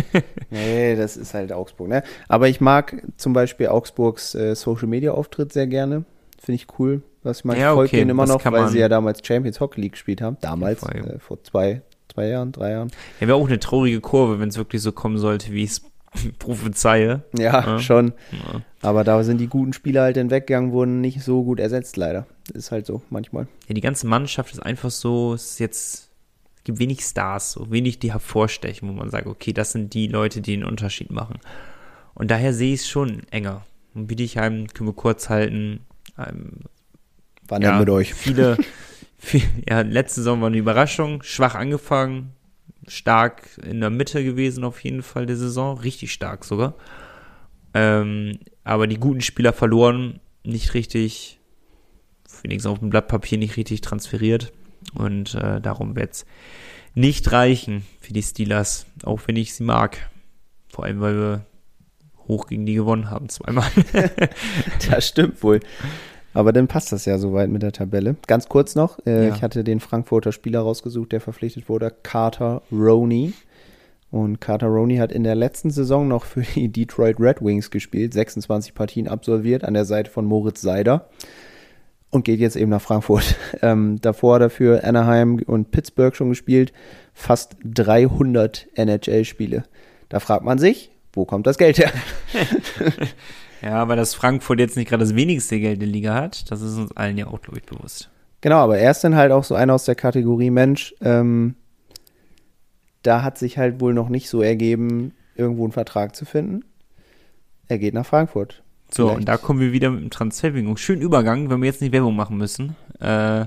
nee, das ist halt Augsburg, ne? Aber ich mag zum Beispiel Augsburgs äh, Social Media Auftritt sehr gerne. Finde ich cool. Was ich mag, ja, okay, denen immer noch, weil sie ja damals Champions Hockey League gespielt haben. Damals, äh, vor zwei, zwei Jahren, drei Jahren. Ja, wäre auch eine traurige Kurve, wenn es wirklich so kommen sollte, wie es prophezeie. Ja, ja. schon. Ja. Aber da sind die guten Spieler halt dann weggegangen, wurden nicht so gut ersetzt, leider. Ist halt so manchmal. Ja, die ganze Mannschaft ist einfach so, ist jetzt gibt wenig Stars, so wenig, die hervorstechen, wo man sagt, okay, das sind die Leute, die den Unterschied machen. Und daher sehe ich es schon enger. Und Bietigheim können wir kurz halten. Ähm, Wann ja, mit euch? Viele, viel, ja, letzte Saison war eine Überraschung, schwach angefangen, stark in der Mitte gewesen auf jeden Fall der Saison, richtig stark sogar. Ähm, aber die guten Spieler verloren, nicht richtig, wenigstens auf dem Blatt Papier nicht richtig transferiert. Und äh, darum wird es nicht reichen für die Steelers, auch wenn ich sie mag. Vor allem, weil wir hoch gegen die gewonnen haben, zweimal. das stimmt wohl. Aber dann passt das ja soweit mit der Tabelle. Ganz kurz noch, äh, ja. ich hatte den Frankfurter Spieler rausgesucht, der verpflichtet wurde, Carter Roney. Und Carter Roney hat in der letzten Saison noch für die Detroit Red Wings gespielt, 26 Partien absolviert an der Seite von Moritz Seider und geht jetzt eben nach Frankfurt. Ähm, davor dafür Anaheim und Pittsburgh schon gespielt, fast 300 NHL-Spiele. Da fragt man sich, wo kommt das Geld her? ja, weil das Frankfurt jetzt nicht gerade das wenigste Geld in der Liga hat, das ist uns allen ja auch, glaube ich, bewusst. Genau, aber er ist dann halt auch so einer aus der Kategorie Mensch, ähm, da hat sich halt wohl noch nicht so ergeben, irgendwo einen Vertrag zu finden. Er geht nach Frankfurt. So, Vielleicht. und da kommen wir wieder mit dem Transferbingo. Schön Übergang, wenn wir jetzt nicht Werbung machen müssen. Äh,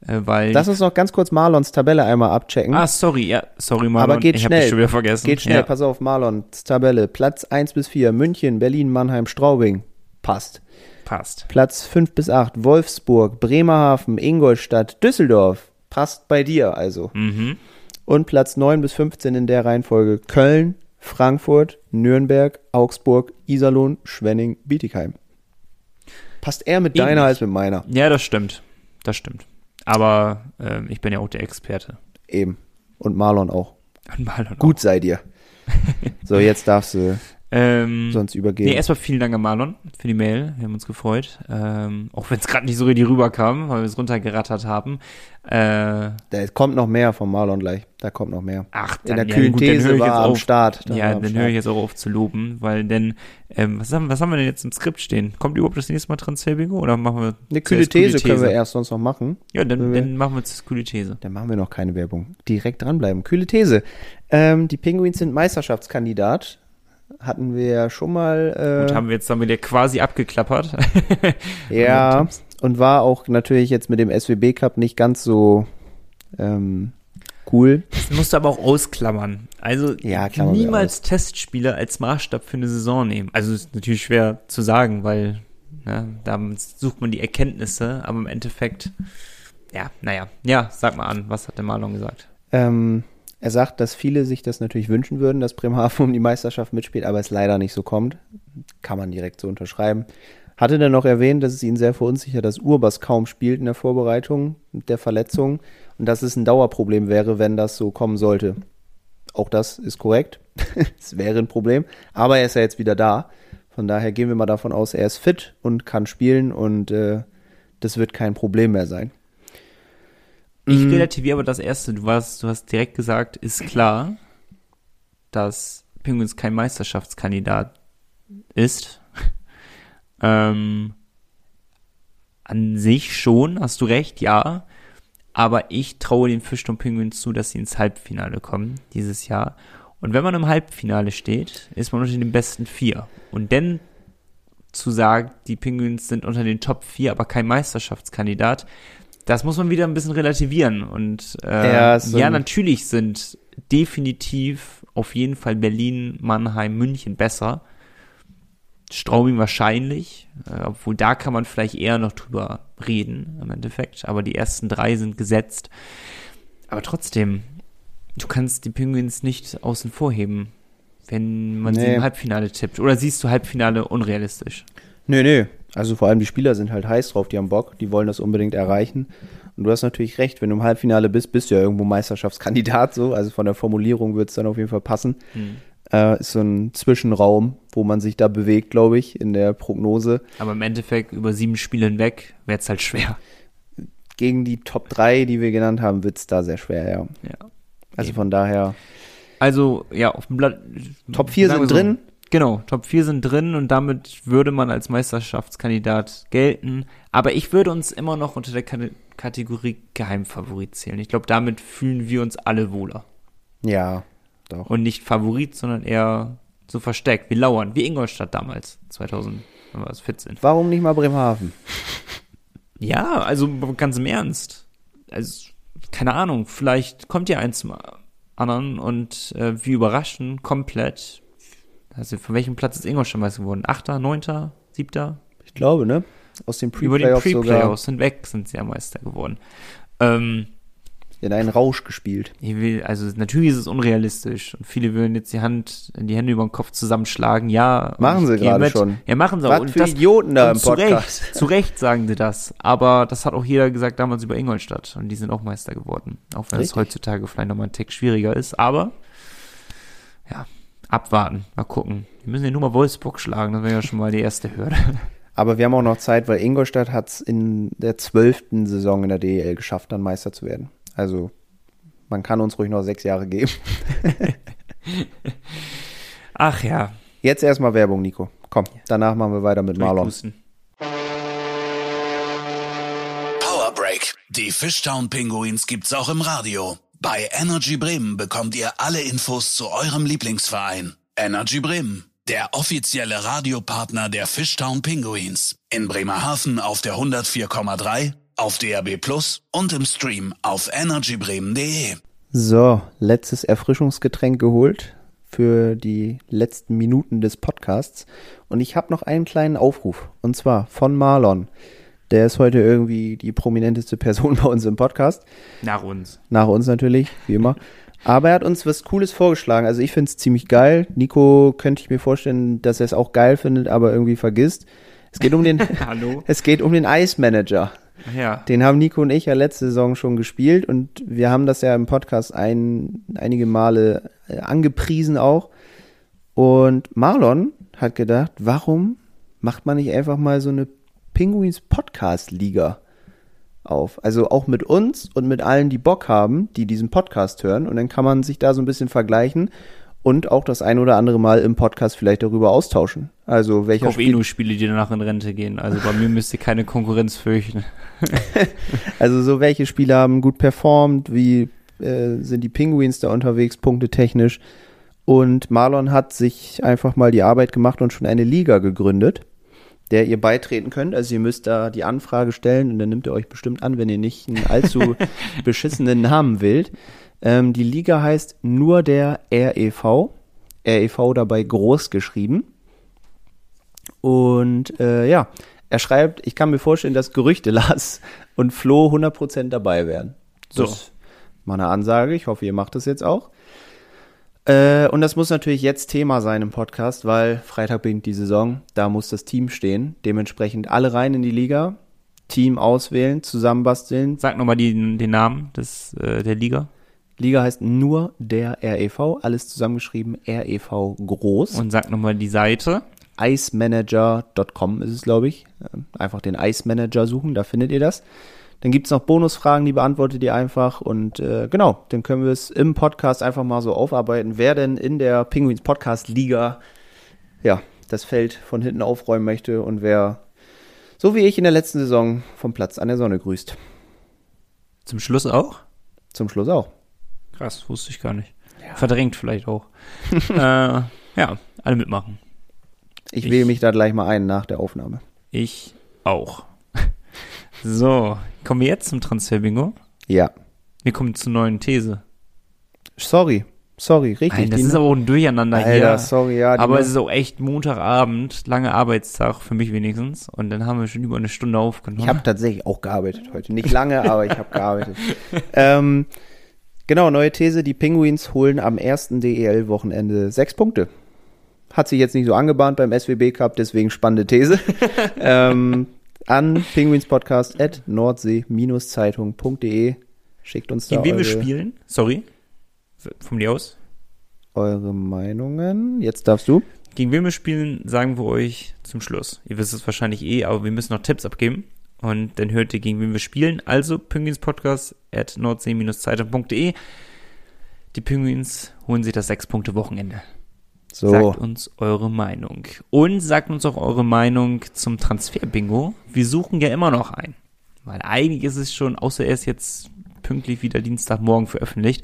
weil Lass uns noch ganz kurz Marlons Tabelle einmal abchecken. Ah, sorry, ja, sorry Marlon. Aber geht ich schnell. schon wieder vergessen. Geht schnell, ja. pass auf, Marlons Tabelle. Platz 1 bis 4, München, Berlin, Mannheim, Straubing. Passt. Passt. Platz 5 bis 8, Wolfsburg, Bremerhaven, Ingolstadt, Düsseldorf. Passt bei dir also. Mhm. Und Platz 9 bis 15 in der Reihenfolge Köln, Frankfurt, Nürnberg, Augsburg, Iserlohn, Schwenning, Bietigheim. Passt eher mit deiner als mit meiner. Ja, das stimmt. Das stimmt. Aber äh, ich bin ja auch der Experte. Eben. Und Marlon auch. Und Marlon Gut auch. sei dir. so, jetzt darfst du ähm, sonst übergehen. Nee, erstmal vielen Dank an Marlon für die Mail. Wir haben uns gefreut. Ähm, auch wenn es gerade nicht so richtig rüberkam, weil wir es runtergerattert haben. Äh, da kommt noch mehr von Marlon gleich. Da kommt noch mehr. Ach, dann, In der ja, kühlen gut, These war am Start. Dann ja, dann höre ich jetzt auch auf zu loben, weil denn, ähm, was, haben, was haben wir denn jetzt im Skript stehen? Kommt überhaupt das nächste Mal Transferbingo oder machen wir Eine kühle These können wir erst sonst noch machen. Ja, dann, dann machen wir jetzt kühle These. Dann machen wir noch keine Werbung. Direkt dranbleiben. Kühle These. Ähm, die Penguins sind Meisterschaftskandidat hatten wir ja schon mal. Äh, und haben wir jetzt damit ja quasi abgeklappert. ja, und war auch natürlich jetzt mit dem SWB Cup nicht ganz so ähm, cool. Das musst du aber auch ausklammern. Also ja, niemals Testspiele als Maßstab für eine Saison nehmen. Also ist natürlich schwer zu sagen, weil ne, da sucht man die Erkenntnisse, aber im Endeffekt, ja, naja, ja, sag mal an, was hat der Marlon gesagt? Ähm, er sagt, dass viele sich das natürlich wünschen würden, dass Bremerhaven um die Meisterschaft mitspielt, aber es leider nicht so kommt. Kann man direkt so unterschreiben. Hatte dann noch erwähnt, dass es ihn sehr verunsichert, dass Urbas kaum spielt in der Vorbereitung mit der Verletzung und dass es ein Dauerproblem wäre, wenn das so kommen sollte. Auch das ist korrekt. es wäre ein Problem. Aber er ist ja jetzt wieder da. Von daher gehen wir mal davon aus, er ist fit und kann spielen und äh, das wird kein Problem mehr sein. Ich mhm. relativiere aber das erste. Du, warst, du hast direkt gesagt, ist klar, dass Penguins kein Meisterschaftskandidat ist. ähm, an sich schon, hast du recht, ja. Aber ich traue den Fischturm Penguins zu, dass sie ins Halbfinale kommen dieses Jahr. Und wenn man im Halbfinale steht, ist man unter den besten vier. Und dann zu sagen, die Penguins sind unter den Top 4, aber kein Meisterschaftskandidat, das muss man wieder ein bisschen relativieren. Und äh, Ja, so ja, natürlich sind definitiv auf jeden Fall Berlin, Mannheim, München besser. Straubing wahrscheinlich, äh, obwohl da kann man vielleicht eher noch drüber reden im Endeffekt. Aber die ersten drei sind gesetzt. Aber trotzdem, du kannst die Penguins nicht außen vor heben, wenn man sie Nee. im Halbfinale tippt. Oder siehst du Halbfinale unrealistisch? Nö, nö. Also vor allem die Spieler sind halt heiß drauf, die haben Bock, die wollen das unbedingt erreichen. Und du hast natürlich recht, wenn du im Halbfinale bist, bist du ja irgendwo Meisterschaftskandidat so. Also von der Formulierung wird es dann auf jeden Fall passen. Äh, ist so ein Zwischenraum, wo man sich da bewegt, glaube ich, in der Prognose. Aber im Endeffekt über sieben Spiele hinweg wäre es halt schwer. Gegen die Top 3, die wir genannt haben, wird es da sehr schwer, ja. Ja. Also Eben. von daher, Also, ja, auf dem Blatt. Top 4 sagen wir sind drin. Genau, Top 4 sind drin und damit würde man als Meisterschaftskandidat gelten. Aber ich würde uns immer noch unter der Kate- Kategorie Geheimfavorit zählen. Ich glaube, damit fühlen wir uns alle wohler. Ja, doch. Und nicht Favorit, sondern eher so versteckt, wie Lauern, wie Ingolstadt damals, 2014. Warum nicht mal Bremerhaven? Ja, also ganz im Ernst. Also, keine Ahnung, vielleicht kommt ja eins zum anderen und äh, wir überraschen komplett. Also von welchem Platz ist Ingolstadt Meister geworden? Achter, neunter, siebter? Ich glaube, ne? Aus den Über den Pre-Playoffs sogar Pre-Playoffs hinweg sind sie ja Meister geworden. Ähm, in einen Rausch gespielt. ich will, also natürlich ist es unrealistisch und viele würden jetzt die Hand, die Hände über den Kopf zusammenschlagen. Ja, Machen sie gerade schon. Ja, machen sie auch. Was Und für das, Idioten da im zu Podcast. Recht, zu Recht sagen sie das. Aber das hat auch jeder gesagt damals über Ingolstadt. Und die sind auch Meister geworden. Auch wenn es heutzutage vielleicht nochmal ein Tick schwieriger ist. Aber, abwarten. Mal gucken. Wir müssen ja nur mal Wolfsburg schlagen. Das wäre ja schon mal die erste Hürde. Aber wir haben auch noch Zeit, weil Ingolstadt hat es in der zwölften Saison in der DEL geschafft, dann Meister zu werden. Also man kann uns ruhig noch sechs Jahre geben. Ach ja. Jetzt erstmal Werbung, Nico. Komm, danach machen wir weiter mit Marlon. Power Break. Die Fishtown Pinguins gibt's auch im Radio. Bei Energy Bremen bekommt ihr alle Infos zu eurem Lieblingsverein. Energy Bremen, der offizielle Radiopartner der Fishtown Pinguins. In Bremerhaven auf der 104,3, auf DAB Plus und im Stream auf energybremen.de. So, letztes Erfrischungsgetränk geholt für die letzten Minuten des Podcasts. Und ich habe noch einen kleinen Aufruf. Und zwar von Marlon. Der ist heute irgendwie die prominenteste Person bei uns im Podcast. Nach uns. Nach uns natürlich, wie immer. Aber er hat uns was Cooles vorgeschlagen. Also ich finde es ziemlich geil. Nico könnte ich mir vorstellen, dass er es auch geil findet, aber irgendwie vergisst. Es geht um den, Hallo? es geht um den Ice Manager. Ja. Den haben Nico und ich ja letzte Saison schon gespielt und wir haben das ja im Podcast ein, einige Male äh, angepriesen auch. Und Marlon hat gedacht, warum macht man nicht einfach mal so eine Penguins Podcast Liga auf? Also auch mit uns und mit allen, die Bock haben, die diesen Podcast hören. Und dann kann man sich da so ein bisschen vergleichen und auch das ein oder andere Mal im Podcast vielleicht darüber austauschen. Also welcher hoffe eh Spiel nur Spiele, die danach in Rente gehen. Also bei mir müsst ihr keine Konkurrenz fürchten. Also so welche Spiele haben gut performt, wie äh, sind die Penguins da unterwegs, punkte technisch. Und Marlon hat sich einfach mal die Arbeit gemacht und schon eine Liga gegründet, der ihr beitreten könnt. Also ihr müsst da die Anfrage stellen und dann nimmt ihr euch bestimmt an, wenn ihr nicht einen allzu beschissenen Namen wählt. Ähm, die Liga heißt nur der REV. REV dabei groß geschrieben. Und äh, ja, er schreibt, ich kann mir vorstellen, dass Gerüchte Lars und Flo 100% dabei wären. So. Das ist mal eine Ansage. Ich hoffe, ihr macht das jetzt auch. Äh, und das muss natürlich jetzt Thema sein im Podcast, weil Freitag beginnt die Saison. Da muss das Team stehen. Dementsprechend alle rein in die Liga. Team auswählen, zusammenbasteln. Sag nochmal den, den Namen des, äh, der Liga. Liga heißt nur der REV. Alles zusammengeschrieben. REV groß. Und sag nochmal die Seite. icemanager.com ist es, glaube ich. Ähm, Einfach den Ice Manager suchen, da findet ihr das. Dann gibt's noch Bonusfragen, die beantwortet ihr einfach. Und äh, genau, dann können wir es im Podcast einfach mal so aufarbeiten, wer denn in der Penguins Podcast Liga ja, das Feld von hinten aufräumen möchte und wer, so wie ich in der letzten Saison, vom Platz an der Sonne grüßt. Zum Schluss auch? Zum Schluss auch. Krass, wusste ich gar nicht. Verdrängt vielleicht auch. äh, ja, alle mitmachen. Ich, Ich- wähle mich da gleich mal ein nach der Aufnahme. Ich auch. So, kommen wir jetzt zum Transfer-Bingo. Ja. Wir kommen zur neuen These. Sorry. Sorry, richtig. Nein, das die- ist aber auch ein Durcheinander Alter, hier. sorry, ja. aber es ist auch echt Montagabend, langer Arbeitstag, für mich wenigstens. Und dann haben wir schon über eine Stunde aufgenommen. Ich habe tatsächlich auch gearbeitet heute. Nicht lange, aber ich habe gearbeitet. ähm, genau, neue These. Die Penguins holen am ersten DEL-Wochenende sechs Punkte. Hat sich jetzt nicht so angebahnt beim SWB Cup, deswegen spannende These. ähm, an penguinspodcast at nordsee-zeitung.de. Schickt uns da Gegen wen eure, wir spielen? Sorry. Von dir aus. eure Meinungen. Jetzt darfst du. Gegen wen wir spielen, sagen wir euch zum Schluss. Ihr wisst es wahrscheinlich eh, aber wir müssen noch Tipps abgeben. Und dann hört ihr, gegen wen wir spielen. Also Penguinspodcast at nordsee-zeitung.de. Die Penguins holen sich das Sechs-Punkte-Wochenende. So. Sagt uns eure Meinung. Und sagt uns auch eure Meinung zum Transfer-Bingo. Wir suchen ja immer noch ein. Weil eigentlich ist es schon, außer er ist jetzt pünktlich wieder Dienstagmorgen veröffentlicht.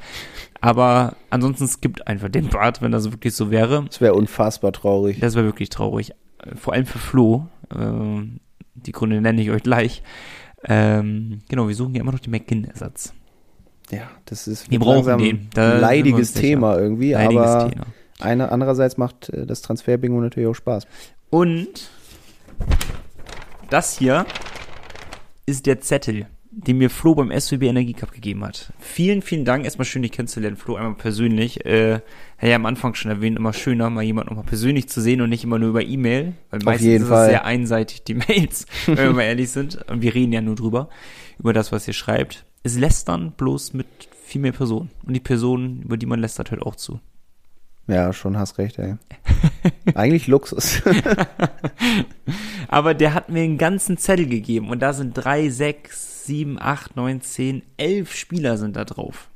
Aber ansonsten skippt einfach den Part, wenn das wirklich so wäre. Das wäre unfassbar traurig. Das war wirklich traurig. Vor allem für Flo. Ähm, die Gründe nenne ich euch gleich. Ähm, genau, wir suchen ja immer noch den McGinn-Ersatz. Ja, das ist Wir brauchen langsam den. Da ein leidiges. Thema irgendwie, Leidiges aber Thema. Eine, andererseits macht äh, das Transfer-Bingo natürlich auch Spaß. Und das hier ist der Zettel, den mir Flo beim SWB Energie Cup gegeben hat. Vielen, vielen Dank. Erstmal schön, dich kennenzulernen, Flo, einmal persönlich. Äh, ja am Anfang schon erwähnt, immer schöner, mal jemanden nochmal persönlich zu sehen und nicht immer nur über E-Mail. Weil meistens jeden ist Fall. es sehr einseitig, die Mails, wenn wir mal ehrlich sind. Und wir reden ja nur drüber, über das, was ihr schreibt. Es lästern bloß mit viel mehr Personen. Und die Personen, über die man lästert, hört auch zu. Ja, schon hast recht, ey. Eigentlich Luxus. Aber der hat mir einen ganzen Zettel gegeben und da sind drei, sechs, sieben, acht, neun, zehn, elf Spieler sind da drauf.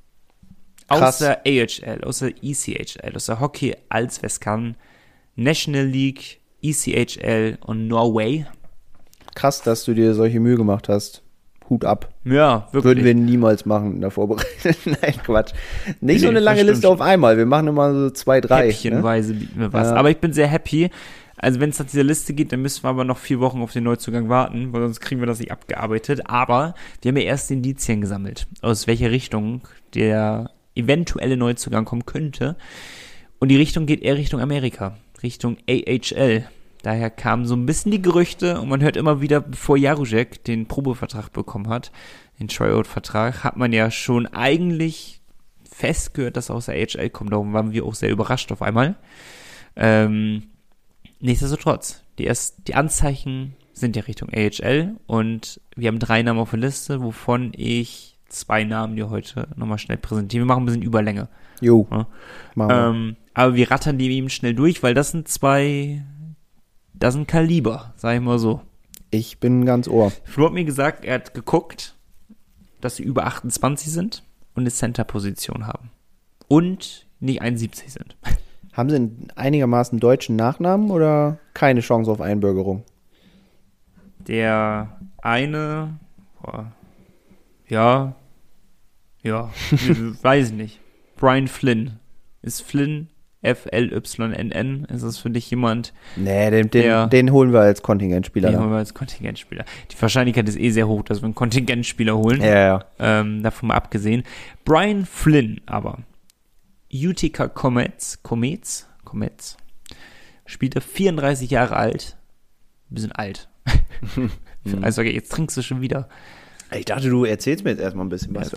Krass. Außer AHL, außer ECHL, außer Hockey Allsvenskan, National League, ECHL und Norway. Krass, dass du dir solche Mühe gemacht hast. Hut ab. Ja, wirklich. Würden wir niemals machen in der Vorbereitung. Nein, Quatsch. Nicht so Nee, eine lange Liste auf einmal. Wir machen immer so zwei, drei. Ne? Häppchenweise bieten wir was. Ja. Aber ich bin sehr happy. Also wenn es nach dieser Liste geht, dann müssen wir aber noch vier Wochen auf den Neuzugang warten, weil sonst kriegen wir das nicht abgearbeitet. Aber wir haben ja erst Indizien gesammelt, aus welcher Richtung der eventuelle Neuzugang kommen könnte. Und die Richtung geht eher Richtung Amerika, Richtung AHL. Daher kamen so ein bisschen die Gerüchte und man hört immer wieder, bevor Jaruzek den Probevertrag bekommen hat, den Tryout-Vertrag, hat man ja schon eigentlich festgehört, dass er aus der AHL kommt. Darum waren wir auch sehr überrascht auf einmal. Ähm, nichtsdestotrotz, die, erst, die Anzeichen sind ja Richtung AHL und wir haben drei Namen auf der Liste, wovon ich zwei Namen dir heute nochmal schnell präsentieren. Wir machen ein bisschen Überlänge. Jo, Ja. Ähm, aber wir rattern die eben schnell durch, weil das sind zwei, das sind Kaliber, sag ich mal so. Ich bin ganz ohr. Flo hat mir gesagt, er hat geguckt, dass sie über 28 sind und eine Center-Position haben. Und nicht 71 sind. Haben sie einen einigermaßen deutschen Nachnamen oder keine Chance auf Einbürgerung? Der eine, boah, ja, ja, weiß ich nicht. Brian Flynn. Ist Flynn F-L-Y-N-N? Ist das für dich jemand, Nee, den, den, Der- den holen wir als Kontingentspieler. den holen wir als Kontingentspieler? Die Wahrscheinlichkeit ist eh sehr hoch, dass wir einen Kontingentspieler holen. Ja, ja. Ähm, davon mal abgesehen. Brian Flynn aber. Utica Comets, Comets, Comets, spielte 34 Jahre alt. Ein bisschen alt. also, okay, jetzt trinkst du schon wieder. Ich dachte, du erzählst mir jetzt erstmal ein bisschen was.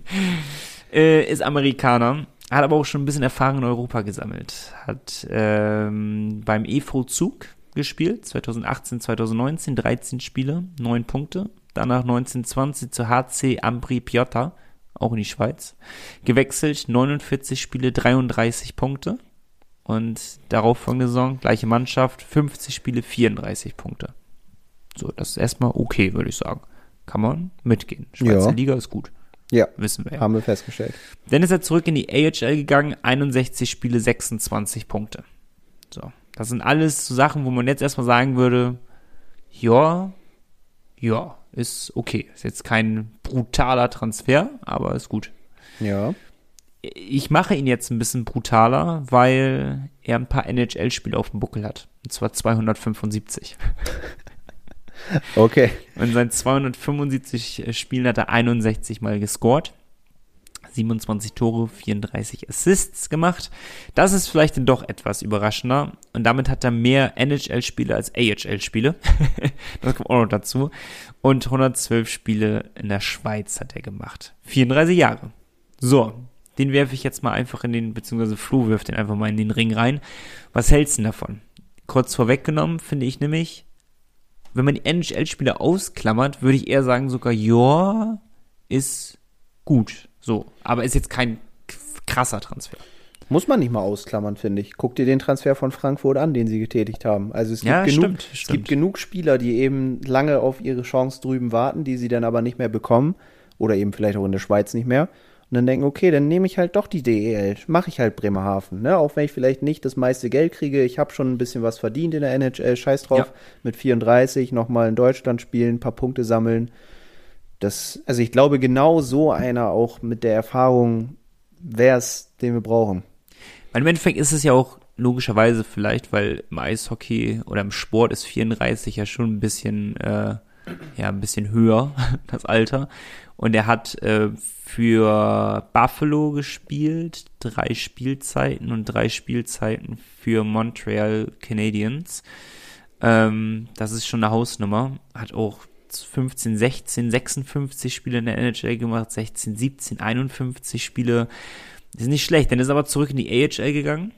äh, ist Amerikaner, hat aber auch schon ein bisschen Erfahrung in Europa gesammelt. Hat ähm, beim EV Zug gespielt, 2018, 2019, 13 Spiele, 9 Punkte. Danach 1920 zu HC Ambri Piotta, auch in die Schweiz. Gewechselt, 49 Spiele, 33 Punkte. Und darauf folgende Saison, gleiche Mannschaft, 50 Spiele, 34 Punkte. So, das ist erstmal okay, würde ich sagen. Kann man mitgehen. Schweizer Ja. Liga ist gut. Ja, Wissen wir ja. haben wir festgestellt. Dann ist er zurück in die AHL gegangen, 61 Spiele, 26 Punkte. So. Das sind alles so Sachen, wo man jetzt erstmal sagen würde, ja, ja, ist okay. Ist jetzt kein brutaler Transfer, aber ist gut. Ja. Ich mache ihn jetzt ein bisschen brutaler, weil er ein paar NHL-Spiele auf dem Buckel hat. Und zwar 275. Okay. Und in seinen 275 Spielen hat er 61 Mal gescored. 27 Tore, 34 Assists gemacht. Das ist vielleicht dann doch etwas überraschender. Und damit hat er mehr NHL-Spiele als AHL-Spiele. das kommt auch noch dazu. Und 112 Spiele in der Schweiz hat er gemacht. 34 Jahre. So, den werfe ich jetzt mal einfach in den, beziehungsweise Flo wirft den einfach mal in den Ring rein. Was hältst du denn davon? Kurz vorweggenommen finde ich nämlich, wenn man die NHL-Spieler ausklammert, würde ich eher sagen sogar, ja, ist gut. So, aber ist jetzt kein krasser Transfer. Muss man nicht mal ausklammern, finde ich. Guck dir den Transfer von Frankfurt an, den sie getätigt haben. Also es gibt, Ja, genug, stimmt, es stimmt. gibt genug Spieler, die eben lange auf ihre Chance drüben warten, die sie dann aber nicht mehr bekommen. Oder eben vielleicht auch in der Schweiz nicht mehr. Und dann denken, okay, dann nehme ich halt doch die DEL. Mache ich halt Bremerhaven. Ne? Auch wenn ich vielleicht nicht das meiste Geld kriege. Ich habe schon ein bisschen was verdient in der NHL. Scheiß drauf. Ja. Mit 34 nochmal in Deutschland spielen, ein paar Punkte sammeln. Das, also ich glaube, genau so einer auch mit der Erfahrung wäre es, den wir brauchen. Weil im Endeffekt ist es ja auch logischerweise vielleicht, weil im Eishockey oder im Sport ist 34 ja schon ein bisschen, äh, ja, ein bisschen höher, das Alter. Und er hat äh, für Buffalo gespielt, drei Spielzeiten und drei Spielzeiten für Montreal Canadiens. Ähm, das ist schon eine Hausnummer. Hat auch 15, 16, 56 Spiele in der NHL gemacht, 16, 17, 51 Spiele. Das ist nicht schlecht. Dann ist er aber zurück in die AHL gegangen.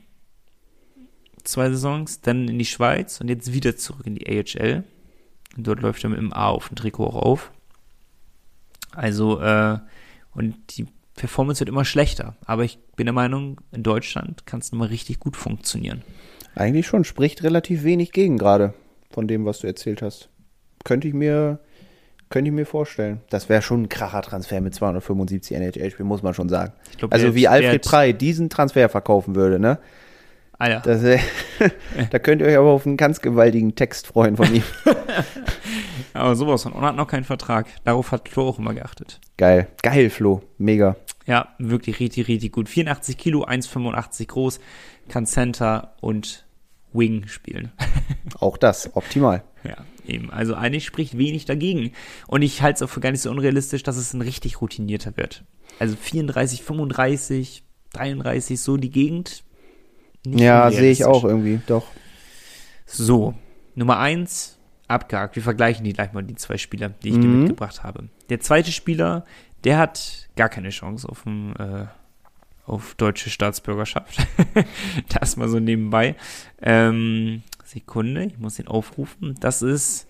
Zwei Saisons, dann in die Schweiz und jetzt wieder zurück in die AHL. Dort läuft er mit dem A auf dem Trikot auch auf. Also, äh, und die Performance wird immer schlechter. Aber ich bin der Meinung, in Deutschland kann es nochmal richtig gut funktionieren. Eigentlich schon, spricht relativ wenig gegen gerade von dem, was du erzählt hast. Könnte ich mir, könnte ich mir vorstellen. Das wäre schon ein Kracher-Transfer mit 275 NHL-Spielen, muss man schon sagen. Glaub, also wie Alfred Prey diesen Transfer verkaufen würde, ne? Ah ja. Das, wär, da könnt ihr euch aber auf einen ganz gewaltigen Text freuen von ihm. Aber sowas von. Und hat noch keinen Vertrag. Darauf hat Flo auch immer geachtet. Geil. Geil, Flo. Mega. Ja, wirklich richtig, richtig gut. 84 Kilo, 1,85 groß, kann Center und Wing spielen. Auch das, optimal. ja, eben. Also eigentlich spricht wenig dagegen. Und ich halte es auch für gar nicht so unrealistisch, dass es ein richtig routinierter wird. Also 34, 35, 33, so die Gegend. Nicht Ja, sehe ich auch irgendwie, doch. So, Nummer eins, abgehakt. Wir vergleichen die gleich mal, die zwei Spieler, die ich dir Mhm. mitgebracht habe. Der zweite Spieler, der hat gar keine Chance auf, ein, äh, auf deutsche Staatsbürgerschaft. das mal so nebenbei. Ähm, Sekunde, ich muss ihn aufrufen. Das ist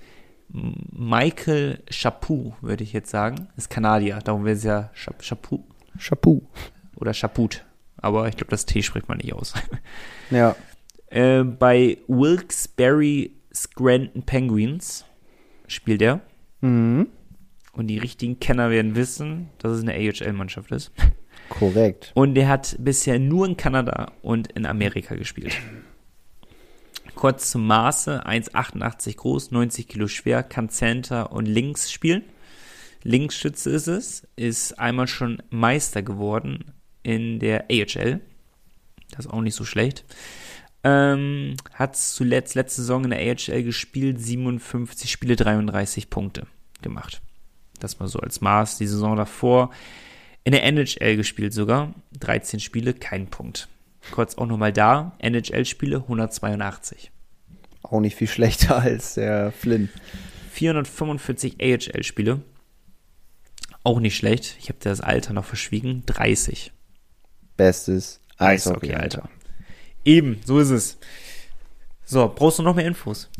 Michael Chaput, würde ich jetzt sagen. Ist Kanadier, darum wäre es ja Chap Chaput Chapeau. oder Chaput. Aber ich glaube, das T spricht man nicht aus. Ja. Äh, bei Wilkes-Barre Scranton Penguins spielt er. Mhm. Und die richtigen Kenner werden wissen, dass es eine AHL-Mannschaft ist. Korrekt. Und er hat bisher nur in Kanada und in Amerika gespielt. Kurz zum Maße, 1,88 groß, 90 Kilo schwer, kann Center und Links spielen. Linksschütze ist es, ist einmal schon Meister geworden in der AHL. Das ist auch nicht so schlecht. Ähm, hat zuletzt letzte Saison in der AHL gespielt, 57 Spiele, 33 Punkte gemacht. Das mal so als Maß. Die Saison davor in der NHL gespielt sogar, 13 Spiele, kein Punkt. Kurz auch nochmal da, NHL-Spiele 182. Auch nicht viel schlechter als der Flynn. 445 AHL-Spiele, auch nicht schlecht. Ich habe das Alter noch verschwiegen, 30. Bestes Eishockey, Eishockey, Alter. Alter. Eben, so ist es. So, brauchst du noch mehr Infos?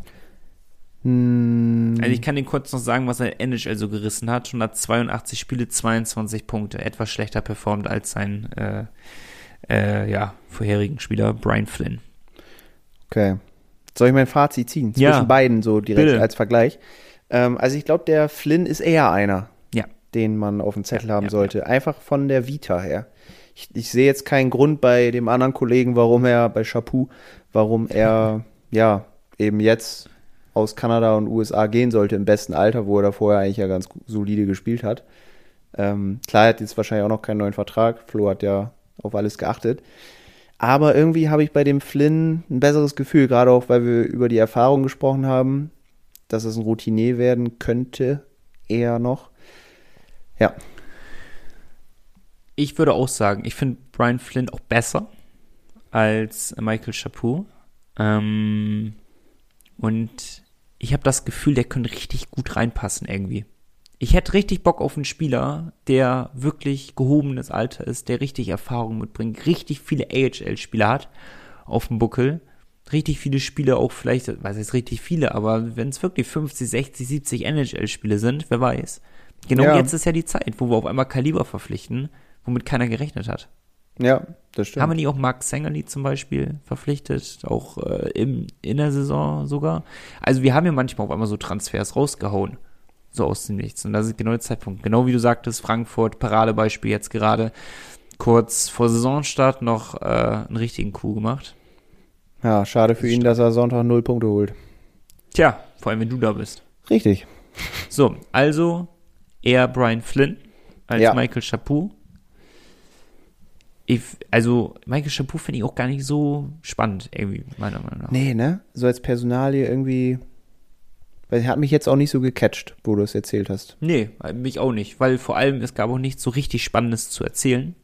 Hm, Also ich kann dir kurz noch sagen, was er NHL so gerissen hat. 182 Spiele, 22 Punkte. Etwas schlechter performt als sein äh, äh, ja, vorherigen Spieler Brian Flynn. okay. Soll ich mein Fazit ziehen? Zwischen Ja. beiden so direkt Bitte. als Vergleich. Ähm, also ich glaube, der Flynn ist eher einer, Ja. den man auf dem Zettel Ja, haben sollte. Einfach von der Vita her. Ich, ich sehe jetzt keinen Grund bei dem anderen Kollegen, warum er, bei Chapu, warum er ja, eben jetzt aus Kanada und USA gehen sollte im besten Alter, wo er da vorher eigentlich ja ganz solide gespielt hat. Ähm, klar, er hat jetzt wahrscheinlich auch noch keinen neuen Vertrag. Flo hat ja auf alles geachtet. Aber irgendwie habe ich bei dem Flynn ein besseres Gefühl, gerade auch, weil wir über die Erfahrung gesprochen haben, dass es ein Routinier werden könnte, eher noch. Ja. Ich würde auch sagen, ich finde Brian Flynn auch besser als Michael Chapeau. Ähm, und ich habe das Gefühl, der könnte richtig gut reinpassen irgendwie. Ich hätte richtig Bock auf einen Spieler, der wirklich gehobenes Alter ist, der richtig Erfahrung mitbringt, richtig viele AHL-Spieler hat auf dem Buckel. Richtig viele Spiele auch vielleicht, weiß jetzt richtig viele, aber wenn es wirklich 50, 60, 70 NHL-Spiele sind, wer weiß. Genau Ja. jetzt ist ja die Zeit, wo wir auf einmal Kaliber verpflichten, womit keiner gerechnet hat. Ja, das stimmt. Haben wir nicht auch Mark Sangerly zum Beispiel verpflichtet, auch äh, im, in der Saison sogar? Also wir haben ja manchmal auf einmal so Transfers rausgehauen, so aus dem Nichts. Und das ist genau der Zeitpunkt. Genau wie du sagtest, Frankfurt, Paradebeispiel jetzt gerade kurz vor Saisonstart noch äh, einen richtigen Coup gemacht. ja, schade für ihn, dass er Sonntag null Punkte holt. Tja, vor allem wenn du da bist. Richtig. So, also eher Brian Flynn als Ja. Michael Chapeau. Ich, also Michael Chapeau finde ich auch gar nicht so spannend, irgendwie, meiner Meinung nach. Nee, ne? So als Personalie irgendwie. Weil er hat mich jetzt auch nicht so gecatcht, wo du es erzählt hast. Nee, mich auch nicht, weil vor allem es gab auch nichts so richtig Spannendes zu erzählen.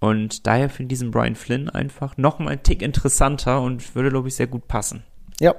Und daher finde ich diesen Brian Flynn einfach noch mal einen Tick interessanter und würde, glaube ich, sehr gut passen. Ja,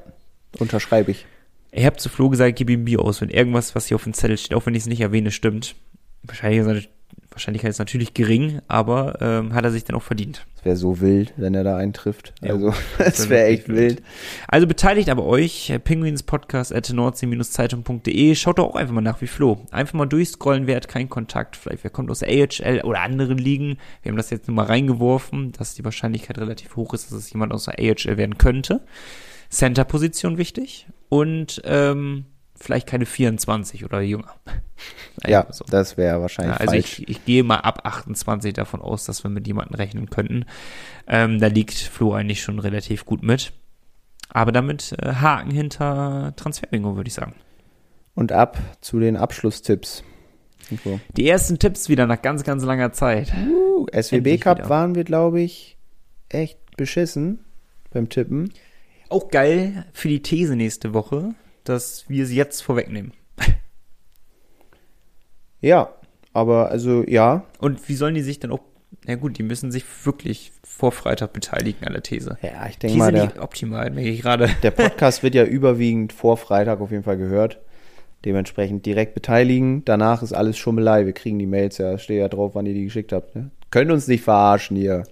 unterschreibe ich. Ich habe zu Flo gesagt, gib ihm Bier aus, wenn irgendwas, was hier auf dem Zettel steht, auch wenn ich es nicht erwähne, stimmt. Wahrscheinlich ist seine Wahrscheinlichkeit ist natürlich gering, aber ähm, hat er sich dann auch verdient. Es wäre so wild, wenn er da eintrifft. Ja, Also, es wär wäre echt wild. Also beteiligt aber euch, äh, Penguinspodcast at nordsee-zeitung.de. Schaut doch auch einfach mal nach wie Flo. Einfach mal durchscrollen, wer hat keinen Kontakt. Vielleicht wer kommt aus der AHL oder anderen Ligen. Wir haben das jetzt nur mal reingeworfen, dass die Wahrscheinlichkeit relativ hoch ist, dass es jemand aus der AHL werden könnte. Center-Position wichtig. Und ähm, vielleicht keine 24 oder jünger. Ja, so. das wäre wahrscheinlich Ja, also falsch. ich, ich gehe mal ab 28 davon aus, dass wir mit jemandem rechnen könnten. Ähm, da liegt Flo eigentlich schon relativ gut mit. Aber damit äh, Haken hinter Transferbingo, würde ich sagen. Und ab zu den Abschlusstipps. Nico. Die ersten Tipps wieder nach ganz, ganz langer Zeit. Uh, SWB Cup wieder. waren wir, glaube ich, echt beschissen beim Tippen. Auch geil für die These nächste Woche, dass wir sie jetzt vorwegnehmen. Ja, aber also ja. Und wie sollen die sich dann auch, na gut, die müssen sich wirklich vor Freitag beteiligen an der These. Ja, ich denke These mal, der, nicht optimal, merke ich gerade. der Podcast wird ja überwiegend vor Freitag auf jeden Fall gehört. Dementsprechend direkt beteiligen. Danach ist alles Schummelei. Wir kriegen die Mails ja, steht ja drauf, wann ihr die geschickt habt. Ne? Könnt uns nicht verarschen hier.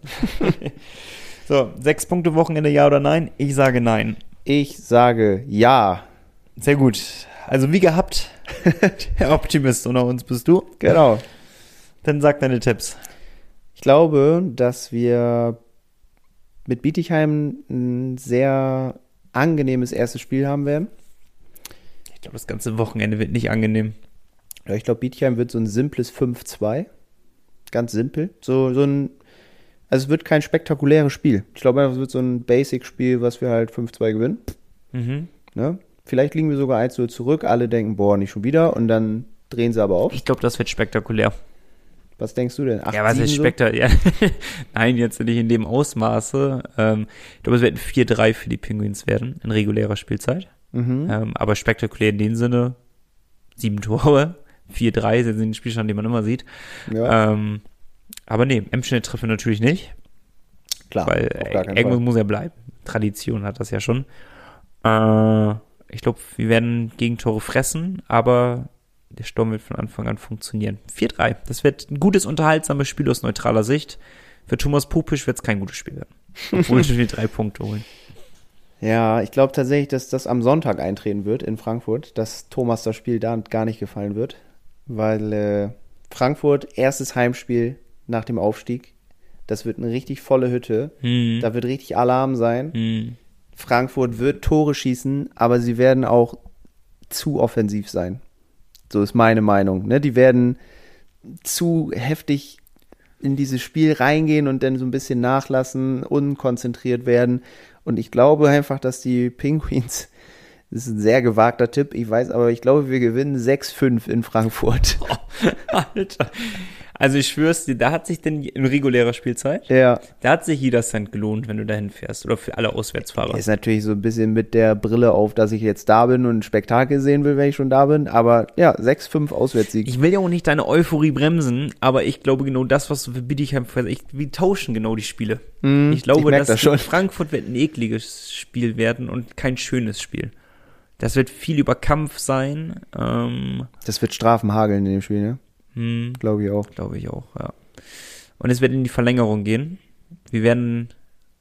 So, sechs Punkte Wochenende, ja oder nein? Ich sage nein. Ich sage ja. Sehr gut. Also wie gehabt, der Optimist unter uns bist du. Genau. Dann sag deine Tipps. Ich glaube, dass wir mit Bietigheim ein sehr angenehmes erstes Spiel haben werden. Ich glaube, das ganze Wochenende wird nicht angenehm. Ja, ich glaube, Bietigheim wird so ein simples 5-2. Ganz simpel. So, so ein, also es wird kein spektakuläres Spiel. Ich glaube einfach, es wird so ein Basic-Spiel, was wir halt 5-2 gewinnen. Mhm. Ne? Vielleicht liegen wir sogar 1-0 zurück. Alle denken, boah, nicht schon wieder. Und dann drehen sie aber auf. Ich glaube, das wird spektakulär. Was denkst du denn? 8, ja, was ist 7 so? spektakulär? Nein, jetzt nicht in dem Ausmaße. Ähm, ich glaube, es wird ein 4-3 für die Penguins werden in regulärer Spielzeit. Mhm. Ähm, aber spektakulär in dem Sinne, sieben Tore, 4-3 sind den Spielstand, den man immer sieht. Ja, Ähm, aber nee, Emschnitt treffe natürlich nicht. klar. weil Fall. muss er bleiben. Tradition hat das ja schon. Äh, ich glaube, wir werden Gegentore fressen, aber der Sturm wird von Anfang an funktionieren. 4-3. Das wird ein gutes, unterhaltsames Spiel aus neutraler Sicht. Für Thomas Pupisch wird es kein gutes Spiel werden. Obwohl wir drei Punkte holen. Ja, ich glaube tatsächlich, dass das am Sonntag eintreten wird in Frankfurt, dass Thomas das Spiel da gar nicht gefallen wird, weil äh, Frankfurt erstes Heimspiel nach dem Aufstieg, das wird eine richtig volle Hütte, Hm. da wird richtig Alarm sein. Hm. Frankfurt wird Tore schießen, aber sie werden auch zu offensiv sein. So ist meine Meinung. Ne? Die werden zu heftig in dieses Spiel reingehen und dann so ein bisschen nachlassen, unkonzentriert werden. Und ich glaube einfach, dass die Penguins, das ist ein sehr gewagter Tipp, ich weiß, aber ich glaube, wir gewinnen 6-5 in Frankfurt. Alter. Also ich schwör's dir, da hat sich denn in regulärer Spielzeit, Ja. da hat sich jeder Cent gelohnt, wenn du dahin fährst. Oder für alle Auswärtsfahrer. Ist natürlich so ein bisschen mit der Brille auf, dass ich jetzt da bin und ein Spektakel sehen will, wenn ich schon da bin. Aber ja, 6-5 Auswärtssieg. Ich will ja auch nicht deine Euphorie bremsen, aber ich glaube genau das, was du für Bietigheim ich, wir tauschen genau die Spiele. ich glaube, ich dass das. Frankfurt wird ein ekliges Spiel werden und kein schönes Spiel. Das wird viel über Kampf sein, ähm, Das wird Strafen hageln in dem Spiel, ne? hm, Glaube ich auch. glaube ich auch, ja. Und es wird in die Verlängerung gehen. Wir werden,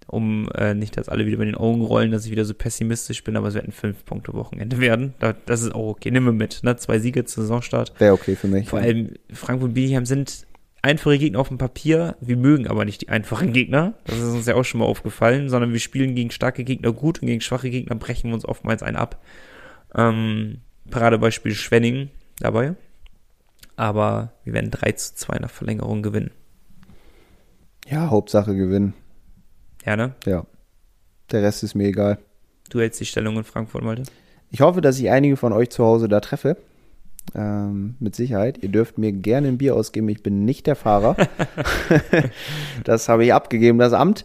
um äh, nicht, dass alle wieder mit den Augen rollen, dass ich wieder so pessimistisch bin, aber es wird ein Fünf-Punkte-Wochenende werden. Da, das ist auch okay. Nehmen wir mit, ne? Zwei Siege zur Saisonstart. Wäre okay für mich. Vor allem Frankfurt und Bietigheim sind einfache Gegner auf dem Papier. Wir mögen aber nicht die einfachen Gegner. Das ist uns ja auch schon mal aufgefallen, sondern wir spielen gegen starke Gegner gut und gegen schwache Gegner brechen wir uns oftmals einen ab. Ähm, Paradebeispiel Schwenning dabei. Aber wir werden 3 zu 2 nach Verlängerung gewinnen. Ja, Hauptsache gewinnen. Ja, ne? Ja. Der Rest ist mir egal. Du hältst die Stellung in Frankfurt, Malte. Ich hoffe, dass ich einige von euch zu Hause da treffe. Ähm, mit Sicherheit. Ihr dürft mir gerne ein Bier ausgeben. Ich bin nicht der Fahrer. das habe ich abgegeben, das Amt.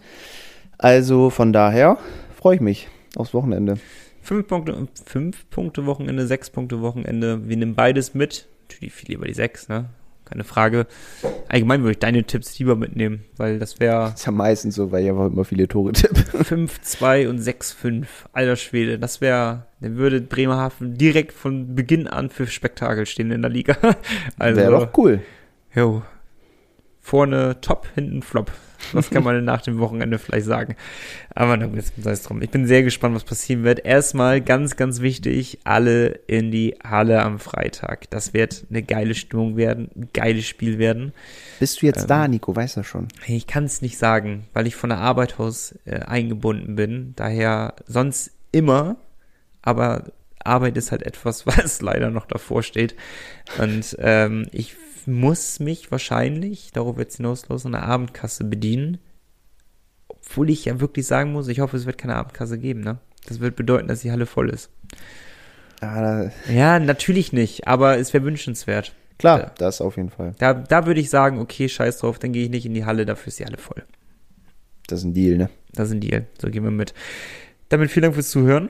Also von daher freue ich mich aufs Wochenende. Fünf Punkte, fünf Punkte Wochenende, sechs Punkte Wochenende. Wir nehmen beides mit. Natürlich viel lieber die sechs, ne? Keine Frage. Allgemein würde ich deine Tipps lieber mitnehmen, weil das wäre Ist ja meistens so, weil ich einfach immer viele Tore tippe. 5-2 und 6-5. Alter Schwede, das wäre, dann würde Bremerhaven direkt von Beginn an für Spektakel stehen in der Liga. Also, Wäre doch cool. jo. Vorne top, hinten flop. Das kann man nach dem Wochenende vielleicht sagen. Aber na gut, jetzt sei es drum. Ich bin sehr gespannt, was passieren wird. Erstmal ganz, ganz wichtig, alle in die Halle am Freitag. Das wird eine geile Stimmung werden, ein geiles Spiel werden. Bist du jetzt da, Nico? Weiß das schon. Ich kann es nicht sagen, weil ich von der Arbeit aus äh, eingebunden bin. Daher sonst immer, aber Arbeit ist halt etwas, was leider noch davor steht. Und ähm, ich muss mich wahrscheinlich, darauf wird es hinauslos, an der Abendkasse bedienen. Obwohl ich ja wirklich sagen muss, ich hoffe, es wird keine Abendkasse geben, ne? Das wird bedeuten, dass die Halle voll ist. Ah, Ja, natürlich nicht, aber es wäre wünschenswert. klar, Ja. das auf jeden Fall. Da, da würde ich sagen, okay, scheiß drauf, dann gehe ich nicht in die Halle, dafür ist die Halle voll. Das ist ein Deal, ne? Da sind die. So gehen wir mit. Damit vielen Dank fürs Zuhören.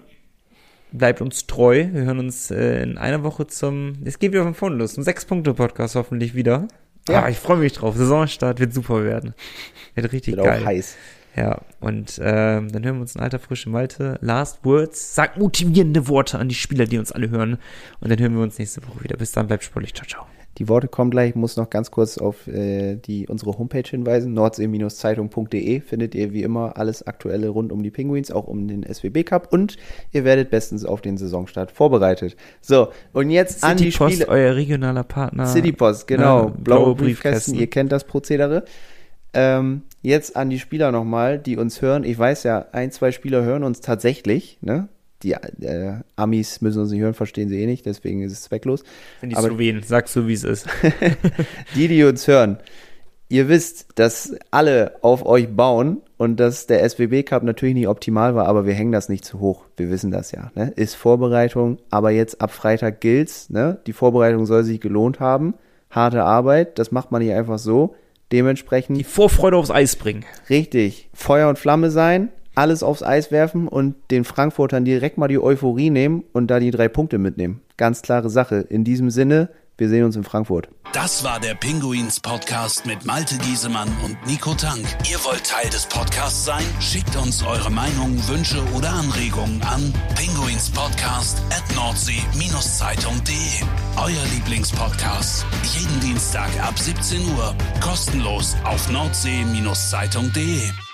Bleibt uns treu. Wir hören uns äh, in einer Woche zum. Es geht wieder von vorne los. Zum Sechs-Punkte-Podcast hoffentlich wieder. Ja. Ah, ich freue mich drauf. Saisonstart wird super werden. Wird richtig Wird geil. auch heiß. Ja, und ähm, dann hören wir uns in alter frische Malte. Last Words. Sagt motivierende Worte an die Spieler, die uns alle hören. Und dann hören wir uns nächste Woche wieder. Bis dann, bleibt sportlich. Ciao, ciao. Die Worte kommen gleich. Ich muss noch ganz kurz auf äh, die, unsere Homepage hinweisen. nordsee-zeitung.de findet ihr wie immer alles Aktuelle rund um die Penguins, auch um den SWB Cup. Und ihr werdet bestens auf den Saisonstart vorbereitet. So, und jetzt an die City Post, Spiele. euer regionaler Partner. City Post, genau. Ja, blaue, blaue Briefkästen. Briefkästen. Ihr kennt das Prozedere. Ähm, jetzt an die Spieler nochmal, die uns hören. Ich weiß ja, ein, zwei Spieler hören uns tatsächlich. Ne? Die äh, Amis müssen uns nicht hören, verstehen sie eh nicht, deswegen ist es zwecklos. Sind die Aber- Slowenen. Sagst du, wie es ist. Die, die uns hören, ihr wisst, dass alle auf euch bauen und dass der SWB Cup natürlich nicht optimal war, aber wir hängen das nicht zu hoch. Wir wissen das ja. Ne? Ist Vorbereitung, aber jetzt ab Freitag gilt's. Ne? Die Vorbereitung soll sich gelohnt haben. Harte Arbeit, das macht man nicht einfach so. Dementsprechend Die Vorfreude aufs Eis bringen. richtig Feuer und Flamme sein, alles aufs Eis werfen und den Frankfurtern direkt mal die Euphorie nehmen und da die drei Punkte mitnehmen. Ganz klare Sache. In diesem Sinne, wir sehen uns in Frankfurt. Das war der Pinguins Podcast mit Malte Giesemann und Nico Tank. Ihr wollt Teil des Podcasts sein? Schickt uns eure Meinungen, Wünsche oder Anregungen an pinguinspodcast at nordsee-zeitung.de. Euer Lieblingspodcast. Jeden Dienstag ab 17 Uhr. Kostenlos auf nordsee-zeitung.de.